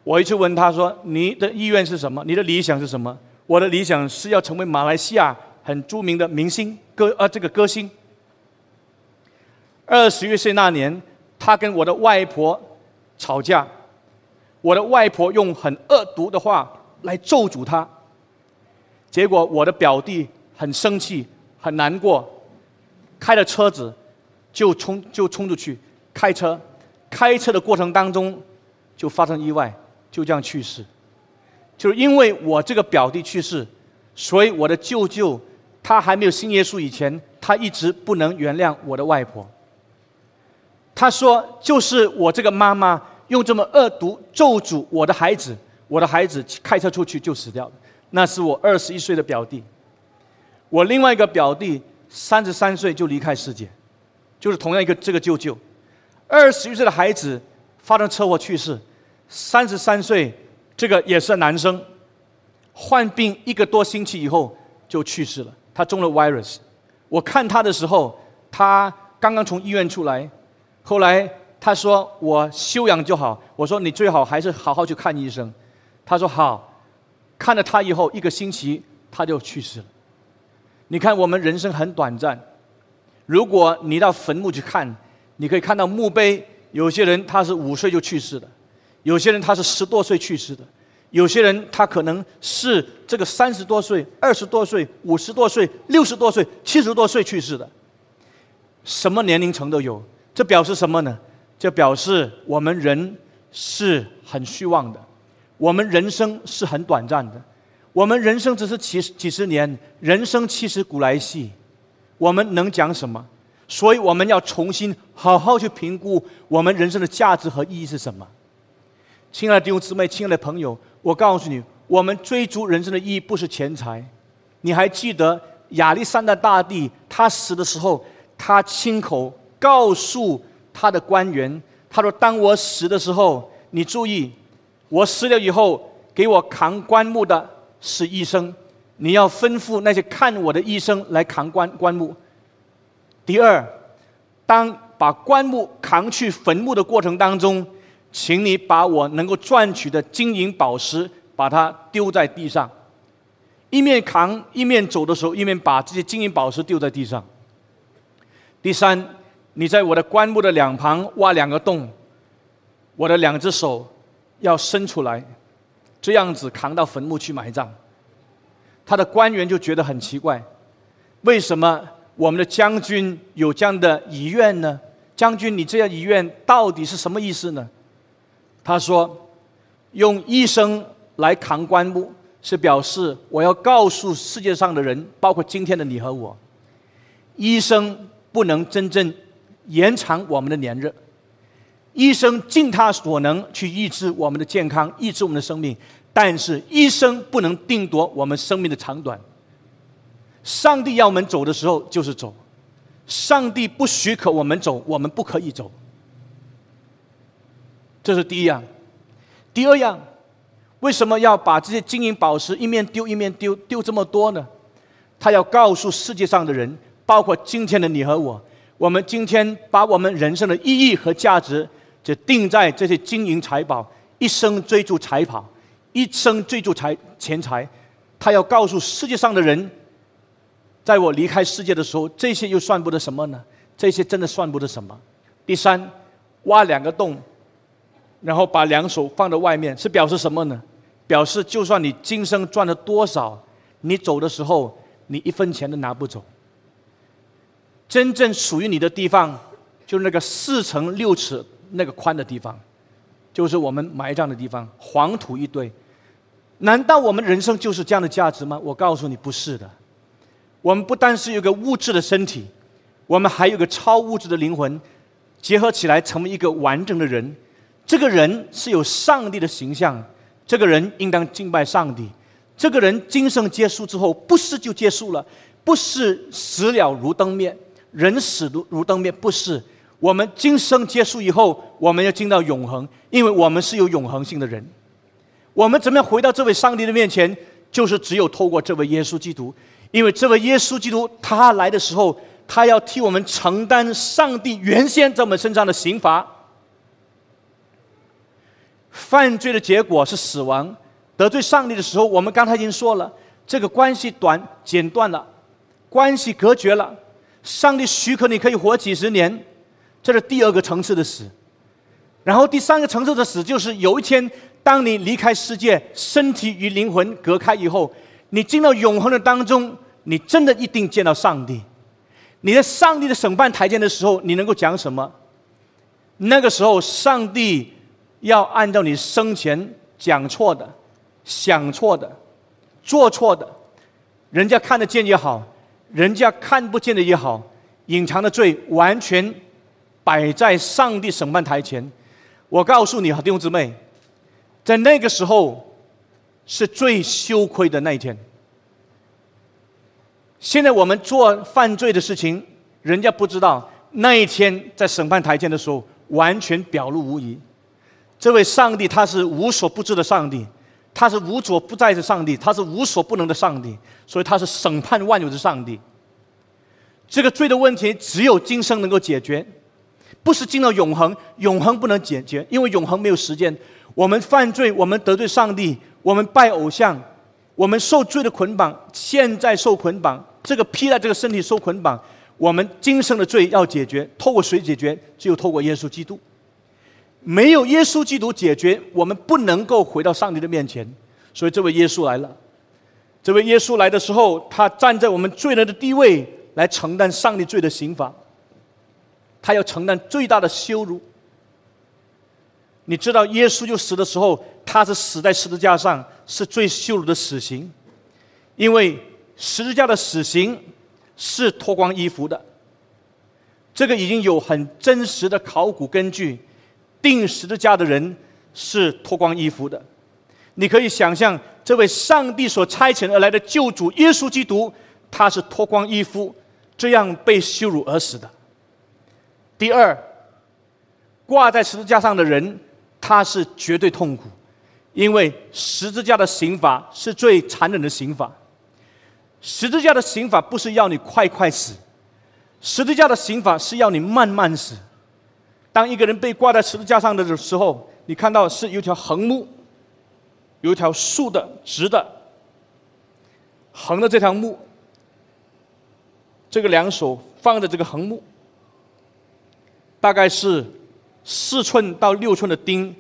我一直问他说：“你的意愿是什么？你的理想是什么？”我的理想是要成为马来西亚很著名的明星。歌啊，这个歌星。二十一岁那年，他跟我的外婆吵架，我的外婆用很恶毒的话来咒诅他。结果我的表弟很生气，很难过，开了车子就冲就冲出去开车，开车的过程当中就发生意外，就这样去世。就是因为我这个表弟去世，所以我的舅舅。他还没有信耶稣以前，他一直不能原谅我的外婆。他说：“就是我这个妈妈用这么恶毒咒诅我的孩子，我的孩子开车出去就死掉了。”那是我二十一岁的表弟。我另外一个表弟三十三岁就离开世界，就是同样一个这个舅舅。二十一岁的孩子发生车祸去世，三十三岁这个也是男生，患病一个多星期以后就去世了。他中了 virus，我看他的时候，他刚刚从医院出来，后来他说我休养就好。我说你最好还是好好去看医生。他说好。看了他以后，一个星期他就去世了。你看，我们人生很短暂。如果你到坟墓去看，你可以看到墓碑，有些人他是五岁就去世的，有些人他是十多岁去世的，有些人他可能是这个三十多岁、二十多岁、五十多岁、六十多岁、七十多岁去世的。什么年龄层都有，这表示什么呢？这表示我们人是很虚妄的，我们人生是很短暂的，我们人生只是几几十年，人生七十古来稀，我们能讲什么？所以我们要重新好好去评估我们人生的价值和意义是什么。亲爱的弟兄姊妹，亲爱的朋友，我告诉你，我们追逐人生的意义不是钱财。你还记得亚历山大大帝他死的时候？他亲口告诉他的官员：“他说，当我死的时候，你注意，我死了以后，给我扛棺木的是医生，你要吩咐那些看我的医生来扛棺棺木。第二，当把棺木扛去坟墓的过程当中，请你把我能够赚取的金银宝石，把它丢在地上，一面扛一面走的时候，一面把这些金银宝石丢在地上。”第三，你在我的棺木的两旁挖两个洞，我的两只手要伸出来，这样子扛到坟墓去埋葬。他的官员就觉得很奇怪，为什么我们的将军有这样的遗愿呢？将军，你这样遗愿到底是什么意思呢？他说，用一生来扛棺木，是表示我要告诉世界上的人，包括今天的你和我，医生。不能真正延长我们的年日，医生尽他所能去医治我们的健康，医治我们的生命，但是医生不能定夺我们生命的长短。上帝要我们走的时候就是走，上帝不许可我们走，我们不可以走。这是第一样。第二样，为什么要把这些金银宝石一面丢一面丢，丢这么多呢？他要告诉世界上的人。包括今天的你和我，我们今天把我们人生的意义和价值，就定在这些金银财宝，一生追逐财宝，一生追逐财钱财。他要告诉世界上的人，在我离开世界的时候，这些又算不得什么呢？这些真的算不得什么。第三，挖两个洞，然后把两手放在外面，是表示什么呢？表示就算你今生赚了多少，你走的时候，你一分钱都拿不走。真正属于你的地方，就是那个四乘六尺那个宽的地方，就是我们埋葬的地方，黄土一堆。难道我们人生就是这样的价值吗？我告诉你，不是的。我们不单是有个物质的身体，我们还有个超物质的灵魂，结合起来成为一个完整的人。这个人是有上帝的形象，这个人应当敬拜上帝。这个人今生结束之后，不是就结束了，不是死了如灯灭。人死如如灯灭，不是我们今生结束以后，我们要进到永恒，因为我们是有永恒性的人。我们怎么样回到这位上帝的面前？就是只有透过这位耶稣基督，因为这位耶稣基督他来的时候，他要替我们承担上帝原先在我们身上的刑罚。犯罪的结果是死亡，得罪上帝的时候，我们刚才已经说了，这个关系短剪断了，关系隔绝了。上帝许可你可以活几十年，这是第二个层次的死。然后第三个层次的死，就是有一天，当你离开世界，身体与灵魂隔开以后，你进到永恒的当中，你真的一定见到上帝。你在上帝的审判台阶的时候，你能够讲什么？那个时候，上帝要按照你生前讲错的、想错的、做错的，人家看得见也好。人家看不见的也好，隐藏的罪完全摆在上帝审判台前。我告诉你，弟兄姊妹，在那个时候是最羞愧的那一天。现在我们做犯罪的事情，人家不知道。那一天在审判台前的时候，完全表露无遗。这位上帝他是无所不知的上帝。他是无所不在的上帝，他是无所不能的上帝，所以他是审判万有的上帝。这个罪的问题只有今生能够解决，不是进到永恒，永恒不能解决，因为永恒没有时间。我们犯罪，我们得罪上帝，我们拜偶像，我们受罪的捆绑，现在受捆绑，这个披在这个身体受捆绑，我们今生的罪要解决，透过谁解决？只有透过耶稣基督。没有耶稣基督解决，我们不能够回到上帝的面前。所以这位耶稣来了，这位耶稣来的时候，他站在我们罪人的地位，来承担上帝罪的刑罚。他要承担最大的羞辱。你知道，耶稣就死的时候，他是死在十字架上，是最羞辱的死刑，因为十字架的死刑是脱光衣服的。这个已经有很真实的考古根据。钉十字架的人是脱光衣服的，你可以想象，这位上帝所差遣而来的救主耶稣基督，他是脱光衣服，这样被羞辱而死的。第二，挂在十字架上的人，他是绝对痛苦，因为十字架的刑罚是最残忍的刑罚。十字架的刑罚不是要你快快死，十字架的刑罚是要你慢慢死。当一个人被挂在十字架上的时候，你看到是有条横木，有一条竖的、直的、横的这条木，这个两手放着这个横木，大概是四寸到六寸的钉，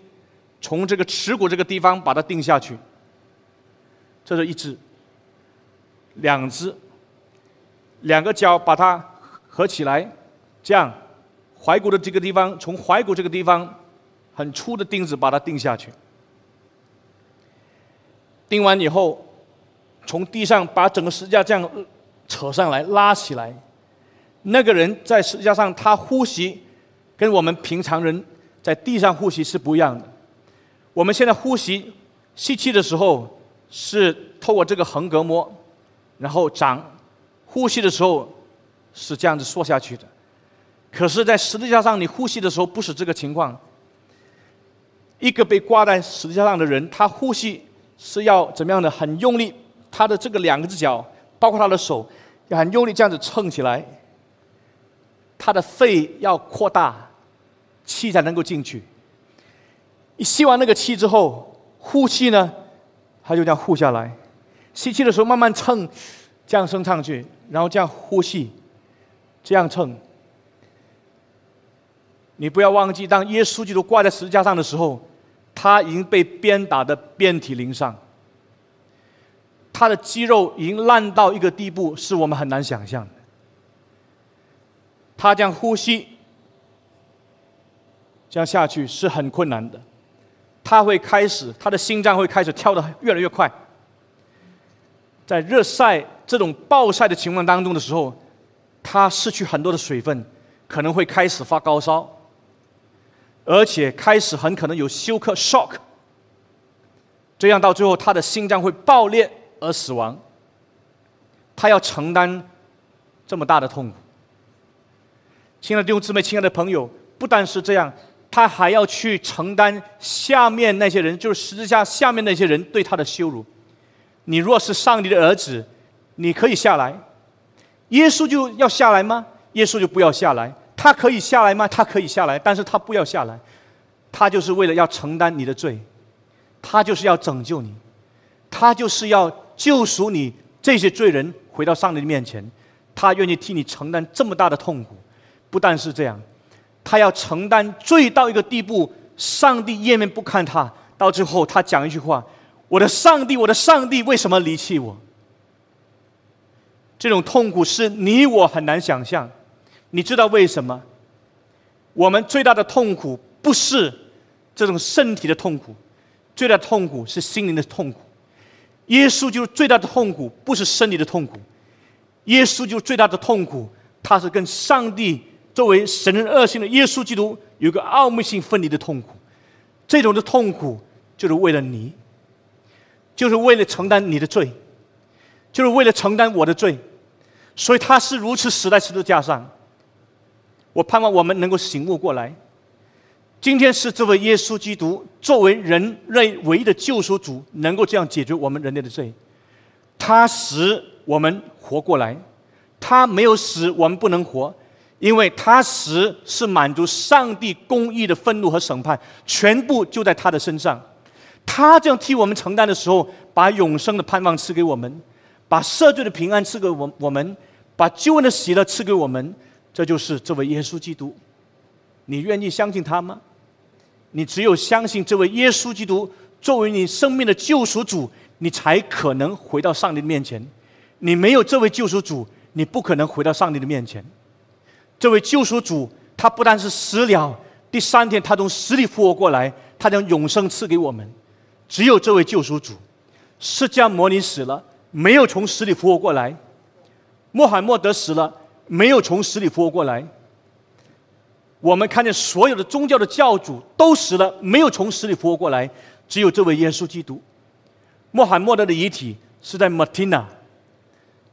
从这个耻骨这个地方把它钉下去。这是一只，两只，两个脚把它合起来，这样。踝骨的这个地方，从踝骨这个地方，很粗的钉子把它钉下去。钉完以后，从地上把整个石架这样扯上来，拉起来。那个人在石架上，他呼吸跟我们平常人在地上呼吸是不一样的。我们现在呼吸吸气的时候是透过这个横膈膜，然后长；呼吸的时候是这样子缩下去的。可是，在十字架上，你呼吸的时候不是这个情况。一个被挂在十字架上的人，他呼吸是要怎么样的？很用力，他的这个两个只脚，包括他的手，要很用力这样子撑起来。他的肺要扩大，气才能够进去。你吸完那个气之后，呼气呢，他就这样呼下来。吸气的时候慢慢撑，这样升上去，然后这样呼气，这样撑。你不要忘记，当耶稣基督挂在十字架上的时候，他已经被鞭打的遍体鳞伤，他的肌肉已经烂到一个地步，是我们很难想象的。他这样呼吸，这样下去是很困难的。他会开始，他的心脏会开始跳得越来越快。在热晒这种暴晒的情况当中的时候，他失去很多的水分，可能会开始发高烧。而且开始很可能有休克 （shock），这样到最后他的心脏会爆裂而死亡。他要承担这么大的痛苦。亲爱的弟兄姊妹，亲爱的朋友，不但是这样，他还要去承担下面那些人，就是十字架下面那些人对他的羞辱。你若是上帝的儿子，你可以下来。耶稣就要下来吗？耶稣就不要下来。他可以下来吗？他可以下来，但是他不要下来，他就是为了要承担你的罪，他就是要拯救你，他就是要救赎你这些罪人回到上帝的面前，他愿意替你承担这么大的痛苦，不但是这样，他要承担罪到一个地步，上帝页面不看他，到最后他讲一句话：“我的上帝，我的上帝，为什么离弃我？”这种痛苦是你我很难想象。你知道为什么？我们最大的痛苦不是这种身体的痛苦，最大的痛苦是心灵的痛苦。耶稣就是最大的痛苦，不是身体的痛苦。耶稣就最大的痛苦，他是跟上帝作为神人二性的耶稣基督有个奥秘性分离的痛苦。这种的痛苦就是为了你，就是为了承担你的罪，就是为了承担我的罪，所以他是如此死在十字架上。我盼望我们能够醒悟过来，今天是这位耶稣基督作为人类唯一的救赎主，能够这样解决我们人类的罪。他使我们活过来，他没有死，我们不能活，因为他死是满足上帝公义的愤怒和审判，全部就在他的身上。他这样替我们承担的时候，把永生的盼望赐给我们，把赦罪的平安赐给我我们，把救恩的喜乐赐给我们。这就是这位耶稣基督。你愿意相信他吗？你只有相信这位耶稣基督作为你生命的救赎主，你才可能回到上帝的面前。你没有这位救赎主，你不可能回到上帝的面前。这位救赎主，他不但是死了，第三天他从死里复活过来，他将永生赐给我们。只有这位救赎主，释迦牟尼死了，没有从死里复活过来；穆罕默德死了，没有从死里复活过来。我们看见所有的宗教的教主都死了，没有从死里复活过来。只有这位耶稣基督，穆罕默德的遗体是在马蒂娜。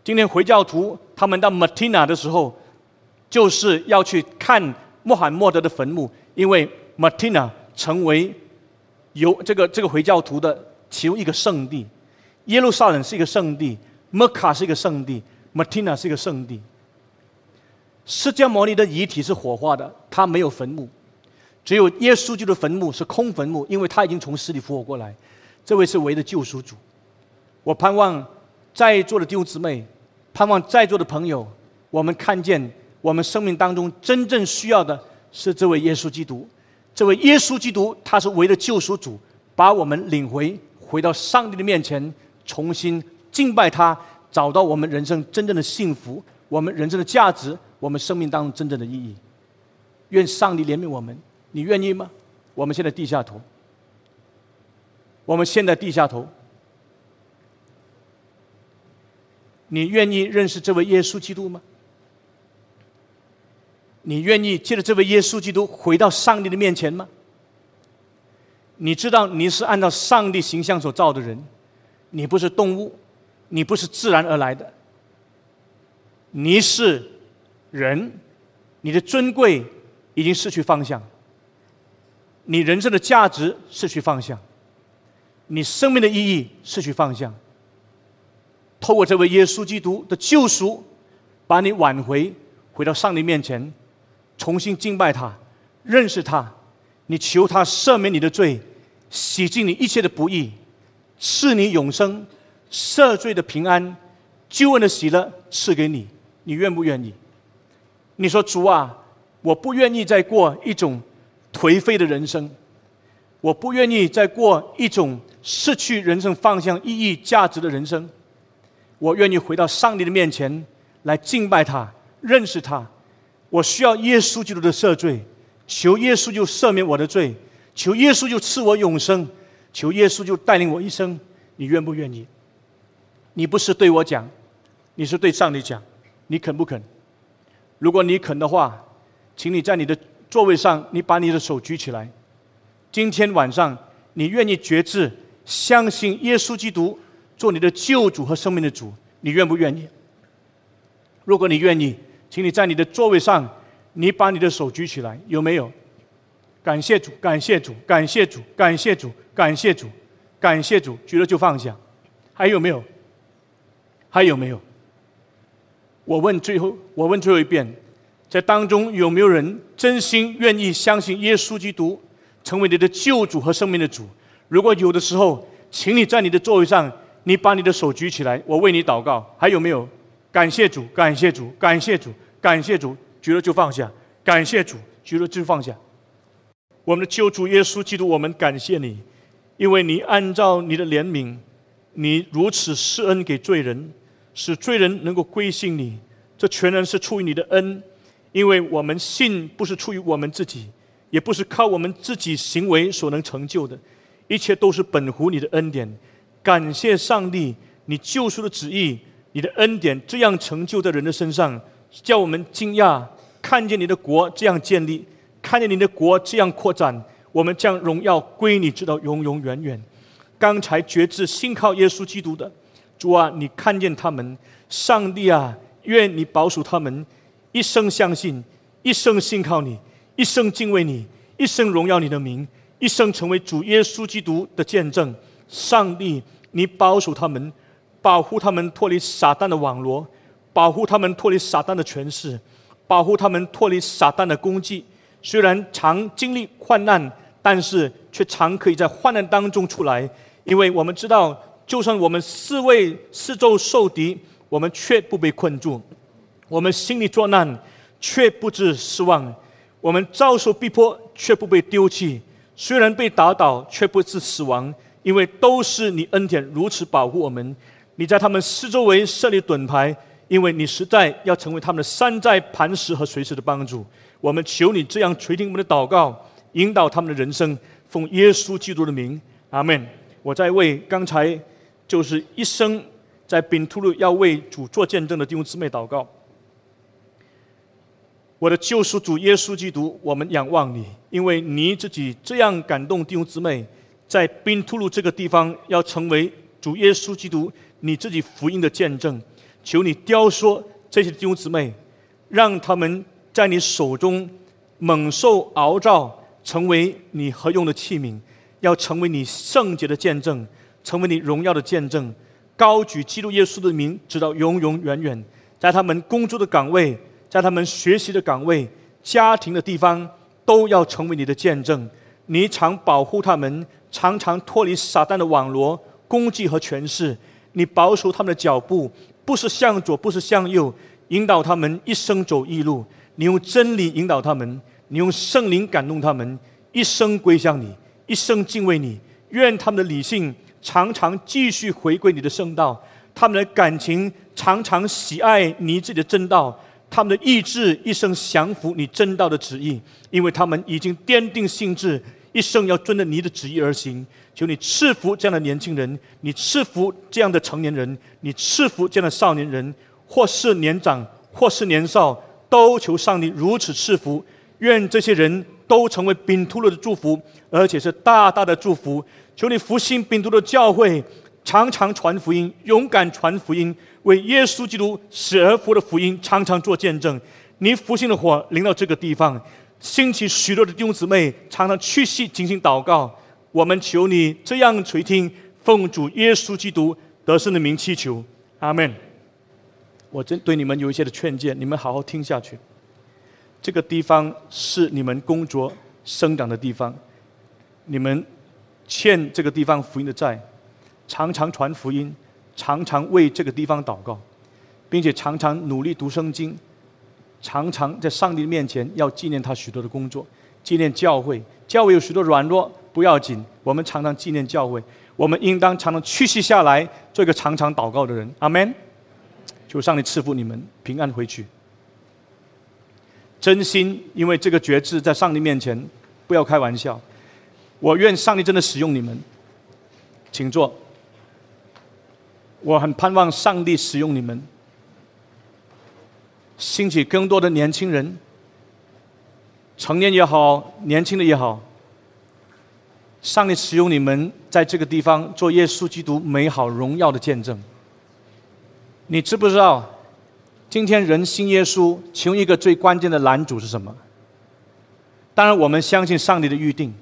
今天回教徒他们到马蒂娜的时候。就是要去看穆罕默德的坟墓，因为马蒂娜成为有这个这个回教徒的其中一个圣地。耶路撒冷是一个圣地，麦卡是一个圣地，马蒂娜是一个圣地。释迦牟尼的遗体是火化的，他没有坟墓，只有耶稣基督的坟墓是空坟墓，因为他已经从死里复活过来。这位是唯一的救赎主。我盼望在座的弟兄姊妹，盼望在座的朋友，我们看见。我们生命当中真正需要的是这位耶稣基督，这位耶稣基督他是唯一的救赎主，把我们领回回到上帝的面前，重新敬拜他，找到我们人生真正的幸福，我们人生的价值，我们生命当中真正的意义。愿上帝怜悯我们，你愿意吗？我们现在低下头，我们现在低下头，你愿意认识这位耶稣基督吗？你愿意借着这位耶稣基督回到上帝的面前吗？你知道你是按照上帝形象所造的人，你不是动物，你不是自然而来的，你是人，你的尊贵已经失去方向，你人生的价值失去方向，你生命的意义失去方向。透过这位耶稣基督的救赎，把你挽回，回到上帝面前。重新敬拜他，认识他，你求他赦免你的罪，洗净你一切的不义，赐你永生，赦罪的平安，救恩的喜乐赐给你，你愿不愿意？你说主啊，我不愿意再过一种颓废的人生，我不愿意再过一种失去人生方向、意义、价值的人生，我愿意回到上帝的面前来敬拜他，认识他。我需要耶稣基督的赦罪，求耶稣就赦免我的罪，求耶稣就赐我永生，求耶稣就带领我一生。你愿不愿意？你不是对我讲，你是对上帝讲，你肯不肯？如果你肯的话，请你在你的座位上，你把你的手举起来。今天晚上，你愿意决志，相信耶稣基督做你的救主和生命的主，你愿不愿意？如果你愿意。请你在你的座位上，你把你的手举起来，有没有？感谢主，感谢主，感谢主，感谢主，感谢主，感谢主，举了就放下。还有没有？还有没有？我问最后，我问最后一遍，在当中有没有人真心愿意相信耶稣基督成为你的救主和生命的主？如果有的时候，请你在你的座位上，你把你的手举起来，我为你祷告。还有没有？感谢主，感谢主，感谢主。感谢主，举了就放下。感谢主，举了就放下。我们的救主耶稣基督，我们感谢你，因为你按照你的怜悯，你如此施恩给罪人，使罪人能够归信你。这全然是出于你的恩，因为我们信不是出于我们自己，也不是靠我们自己行为所能成就的，一切都是本乎你的恩典。感谢上帝，你救赎的旨意，你的恩典这样成就在人的身上。叫我们惊讶，看见你的国这样建立，看见你的国这样扩展，我们将荣耀归你，直到永永远远。刚才决志信靠耶稣基督的主啊，你看见他们，上帝啊，愿你保守他们一生相信，一生信靠你，一生敬畏你，一生荣耀你的名，一生成为主耶稣基督的见证。上帝，你保守他们，保护他们脱离撒旦的网罗。保护他们脱离撒旦的权势，保护他们脱离撒旦的攻击。虽然常经历患难，但是却常可以在患难当中出来，因为我们知道，就算我们四位四周受敌，我们却不被困住；我们心里作难，却不知失望；我们遭受逼迫，却不被丢弃。虽然被打倒，却不致死亡，因为都是你恩典如此保护我们。你在他们四周围设立盾牌，因为你实在要成为他们的山寨磐石和随时的帮助。我们求你这样垂听我们的祷告，引导他们的人生，奉耶稣基督的名，阿门。我在为刚才就是一生在丙突路要为主做见证的弟兄姊妹祷告。我的救赎主耶稣基督，我们仰望你，因为你自己这样感动弟兄姊妹，在丙突路这个地方要成为主耶稣基督你自己福音的见证。求你雕塑这些弟兄姊妹，让他们。在你手中猛兽熬造，成为你合用的器皿，要成为你圣洁的见证，成为你荣耀的见证，高举基督耶稣的名，直到永永远远。在他们工作的岗位，在他们学习的岗位、家庭的地方，都要成为你的见证。你常保护他们，常常脱离撒旦的网罗、攻击和权势。你保守他们的脚步，不是向左，不是向右，引导他们一生走义路。你用真理引导他们，你用圣灵感动他们，一生归向你，一生敬畏你。愿他们的理性常常继续回归你的圣道，他们的感情常常喜爱你自己的正道，他们的意志一生降服你正道的旨意，因为他们已经奠定性志，一生要遵着你的旨意而行。求你赐福这样的年轻人，你赐福这样的成年人，你赐福这样的少年人，或是年长，或是年少。都求上帝如此赐福，愿这些人都成为丙突路的祝福，而且是大大的祝福。求你复兴病毒的教会，常常传福音，勇敢传福音，为耶稣基督死而复的福音常常做见证。你复兴的火临到这个地方，兴起许多的弟兄姊妹，常常屈膝进行祷告。我们求你这样垂听，奉主耶稣基督得胜的名祈求，阿门。我真对你们有一些的劝诫，你们好好听下去。这个地方是你们工作生长的地方，你们欠这个地方福音的债，常常传福音，常常为这个地方祷告，并且常常努力读圣经，常常在上帝面前要纪念他许多的工作，纪念教会。教会有许多软弱，不要紧，我们常常纪念教会。我们应当常常屈膝下来，做一个常常祷告的人。阿门。求上帝赐福你们平安回去。真心，因为这个觉知在上帝面前，不要开玩笑。我愿上帝真的使用你们，请坐。我很盼望上帝使用你们，兴起更多的年轻人，成年也好，年轻的也好。上帝使用你们在这个地方做耶稣基督美好荣耀的见证。你知不知道，今天人信耶稣，其中一个最关键的拦阻是什么？当然，我们相信上帝的预定，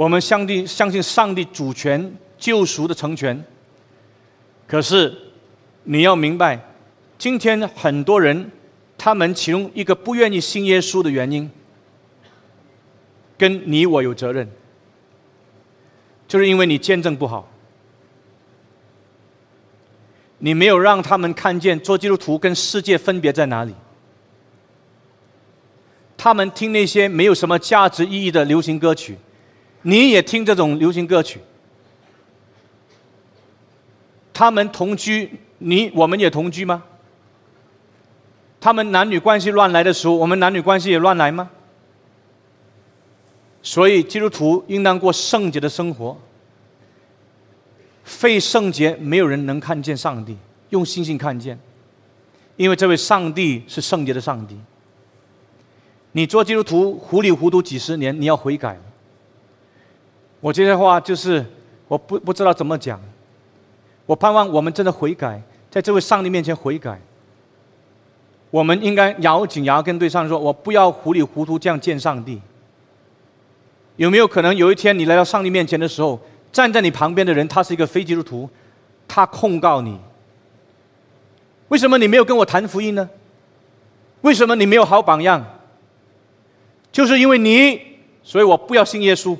我们相信相信上帝主权救赎的成全。可是，你要明白，今天很多人，他们其中一个不愿意信耶稣的原因，跟你我有责任，就是因为你见证不好。你没有让他们看见做基督徒跟世界分别在哪里。他们听那些没有什么价值意义的流行歌曲，你也听这种流行歌曲。他们同居，你我们也同居吗？他们男女关系乱来的时候，我们男女关系也乱来吗？所以基督徒应当过圣洁的生活。非圣洁，没有人能看见上帝。用星星看见，因为这位上帝是圣洁的上帝。你做基督徒糊里糊涂几十年，你要悔改。我这些话就是我不不知道怎么讲。我盼望我们真的悔改，在这位上帝面前悔改。我们应该咬紧牙根对上帝说：“我不要糊里糊涂这样见上帝。”有没有可能有一天你来到上帝面前的时候？站在你旁边的人，他是一个非基督徒，他控告你。为什么你没有跟我谈福音呢？为什么你没有好榜样？就是因为你，所以我不要信耶稣。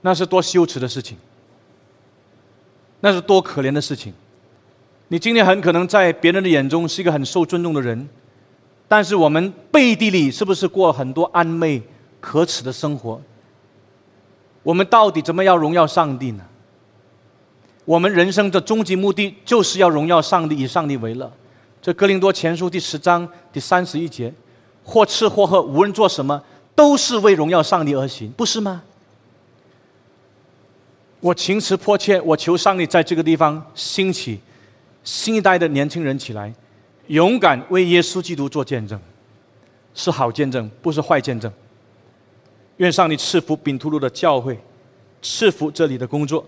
那是多羞耻的事情，那是多可怜的事情。你今天很可能在别人的眼中是一个很受尊重的人，但是我们背地里是不是过很多暧昧、可耻的生活？我们到底怎么样荣耀上帝呢？我们人生的终极目的就是要荣耀上帝，以上帝为乐。这哥林多前书第十章第三十一节，或吃或喝，无论做什么，都是为荣耀上帝而行，不是吗？我情辞迫切，我求上帝在这个地方兴起新一代的年轻人起来，勇敢为耶稣基督做见证，是好见证，不是坏见证。愿上帝赐福丙图路的教会，赐福这里的工作。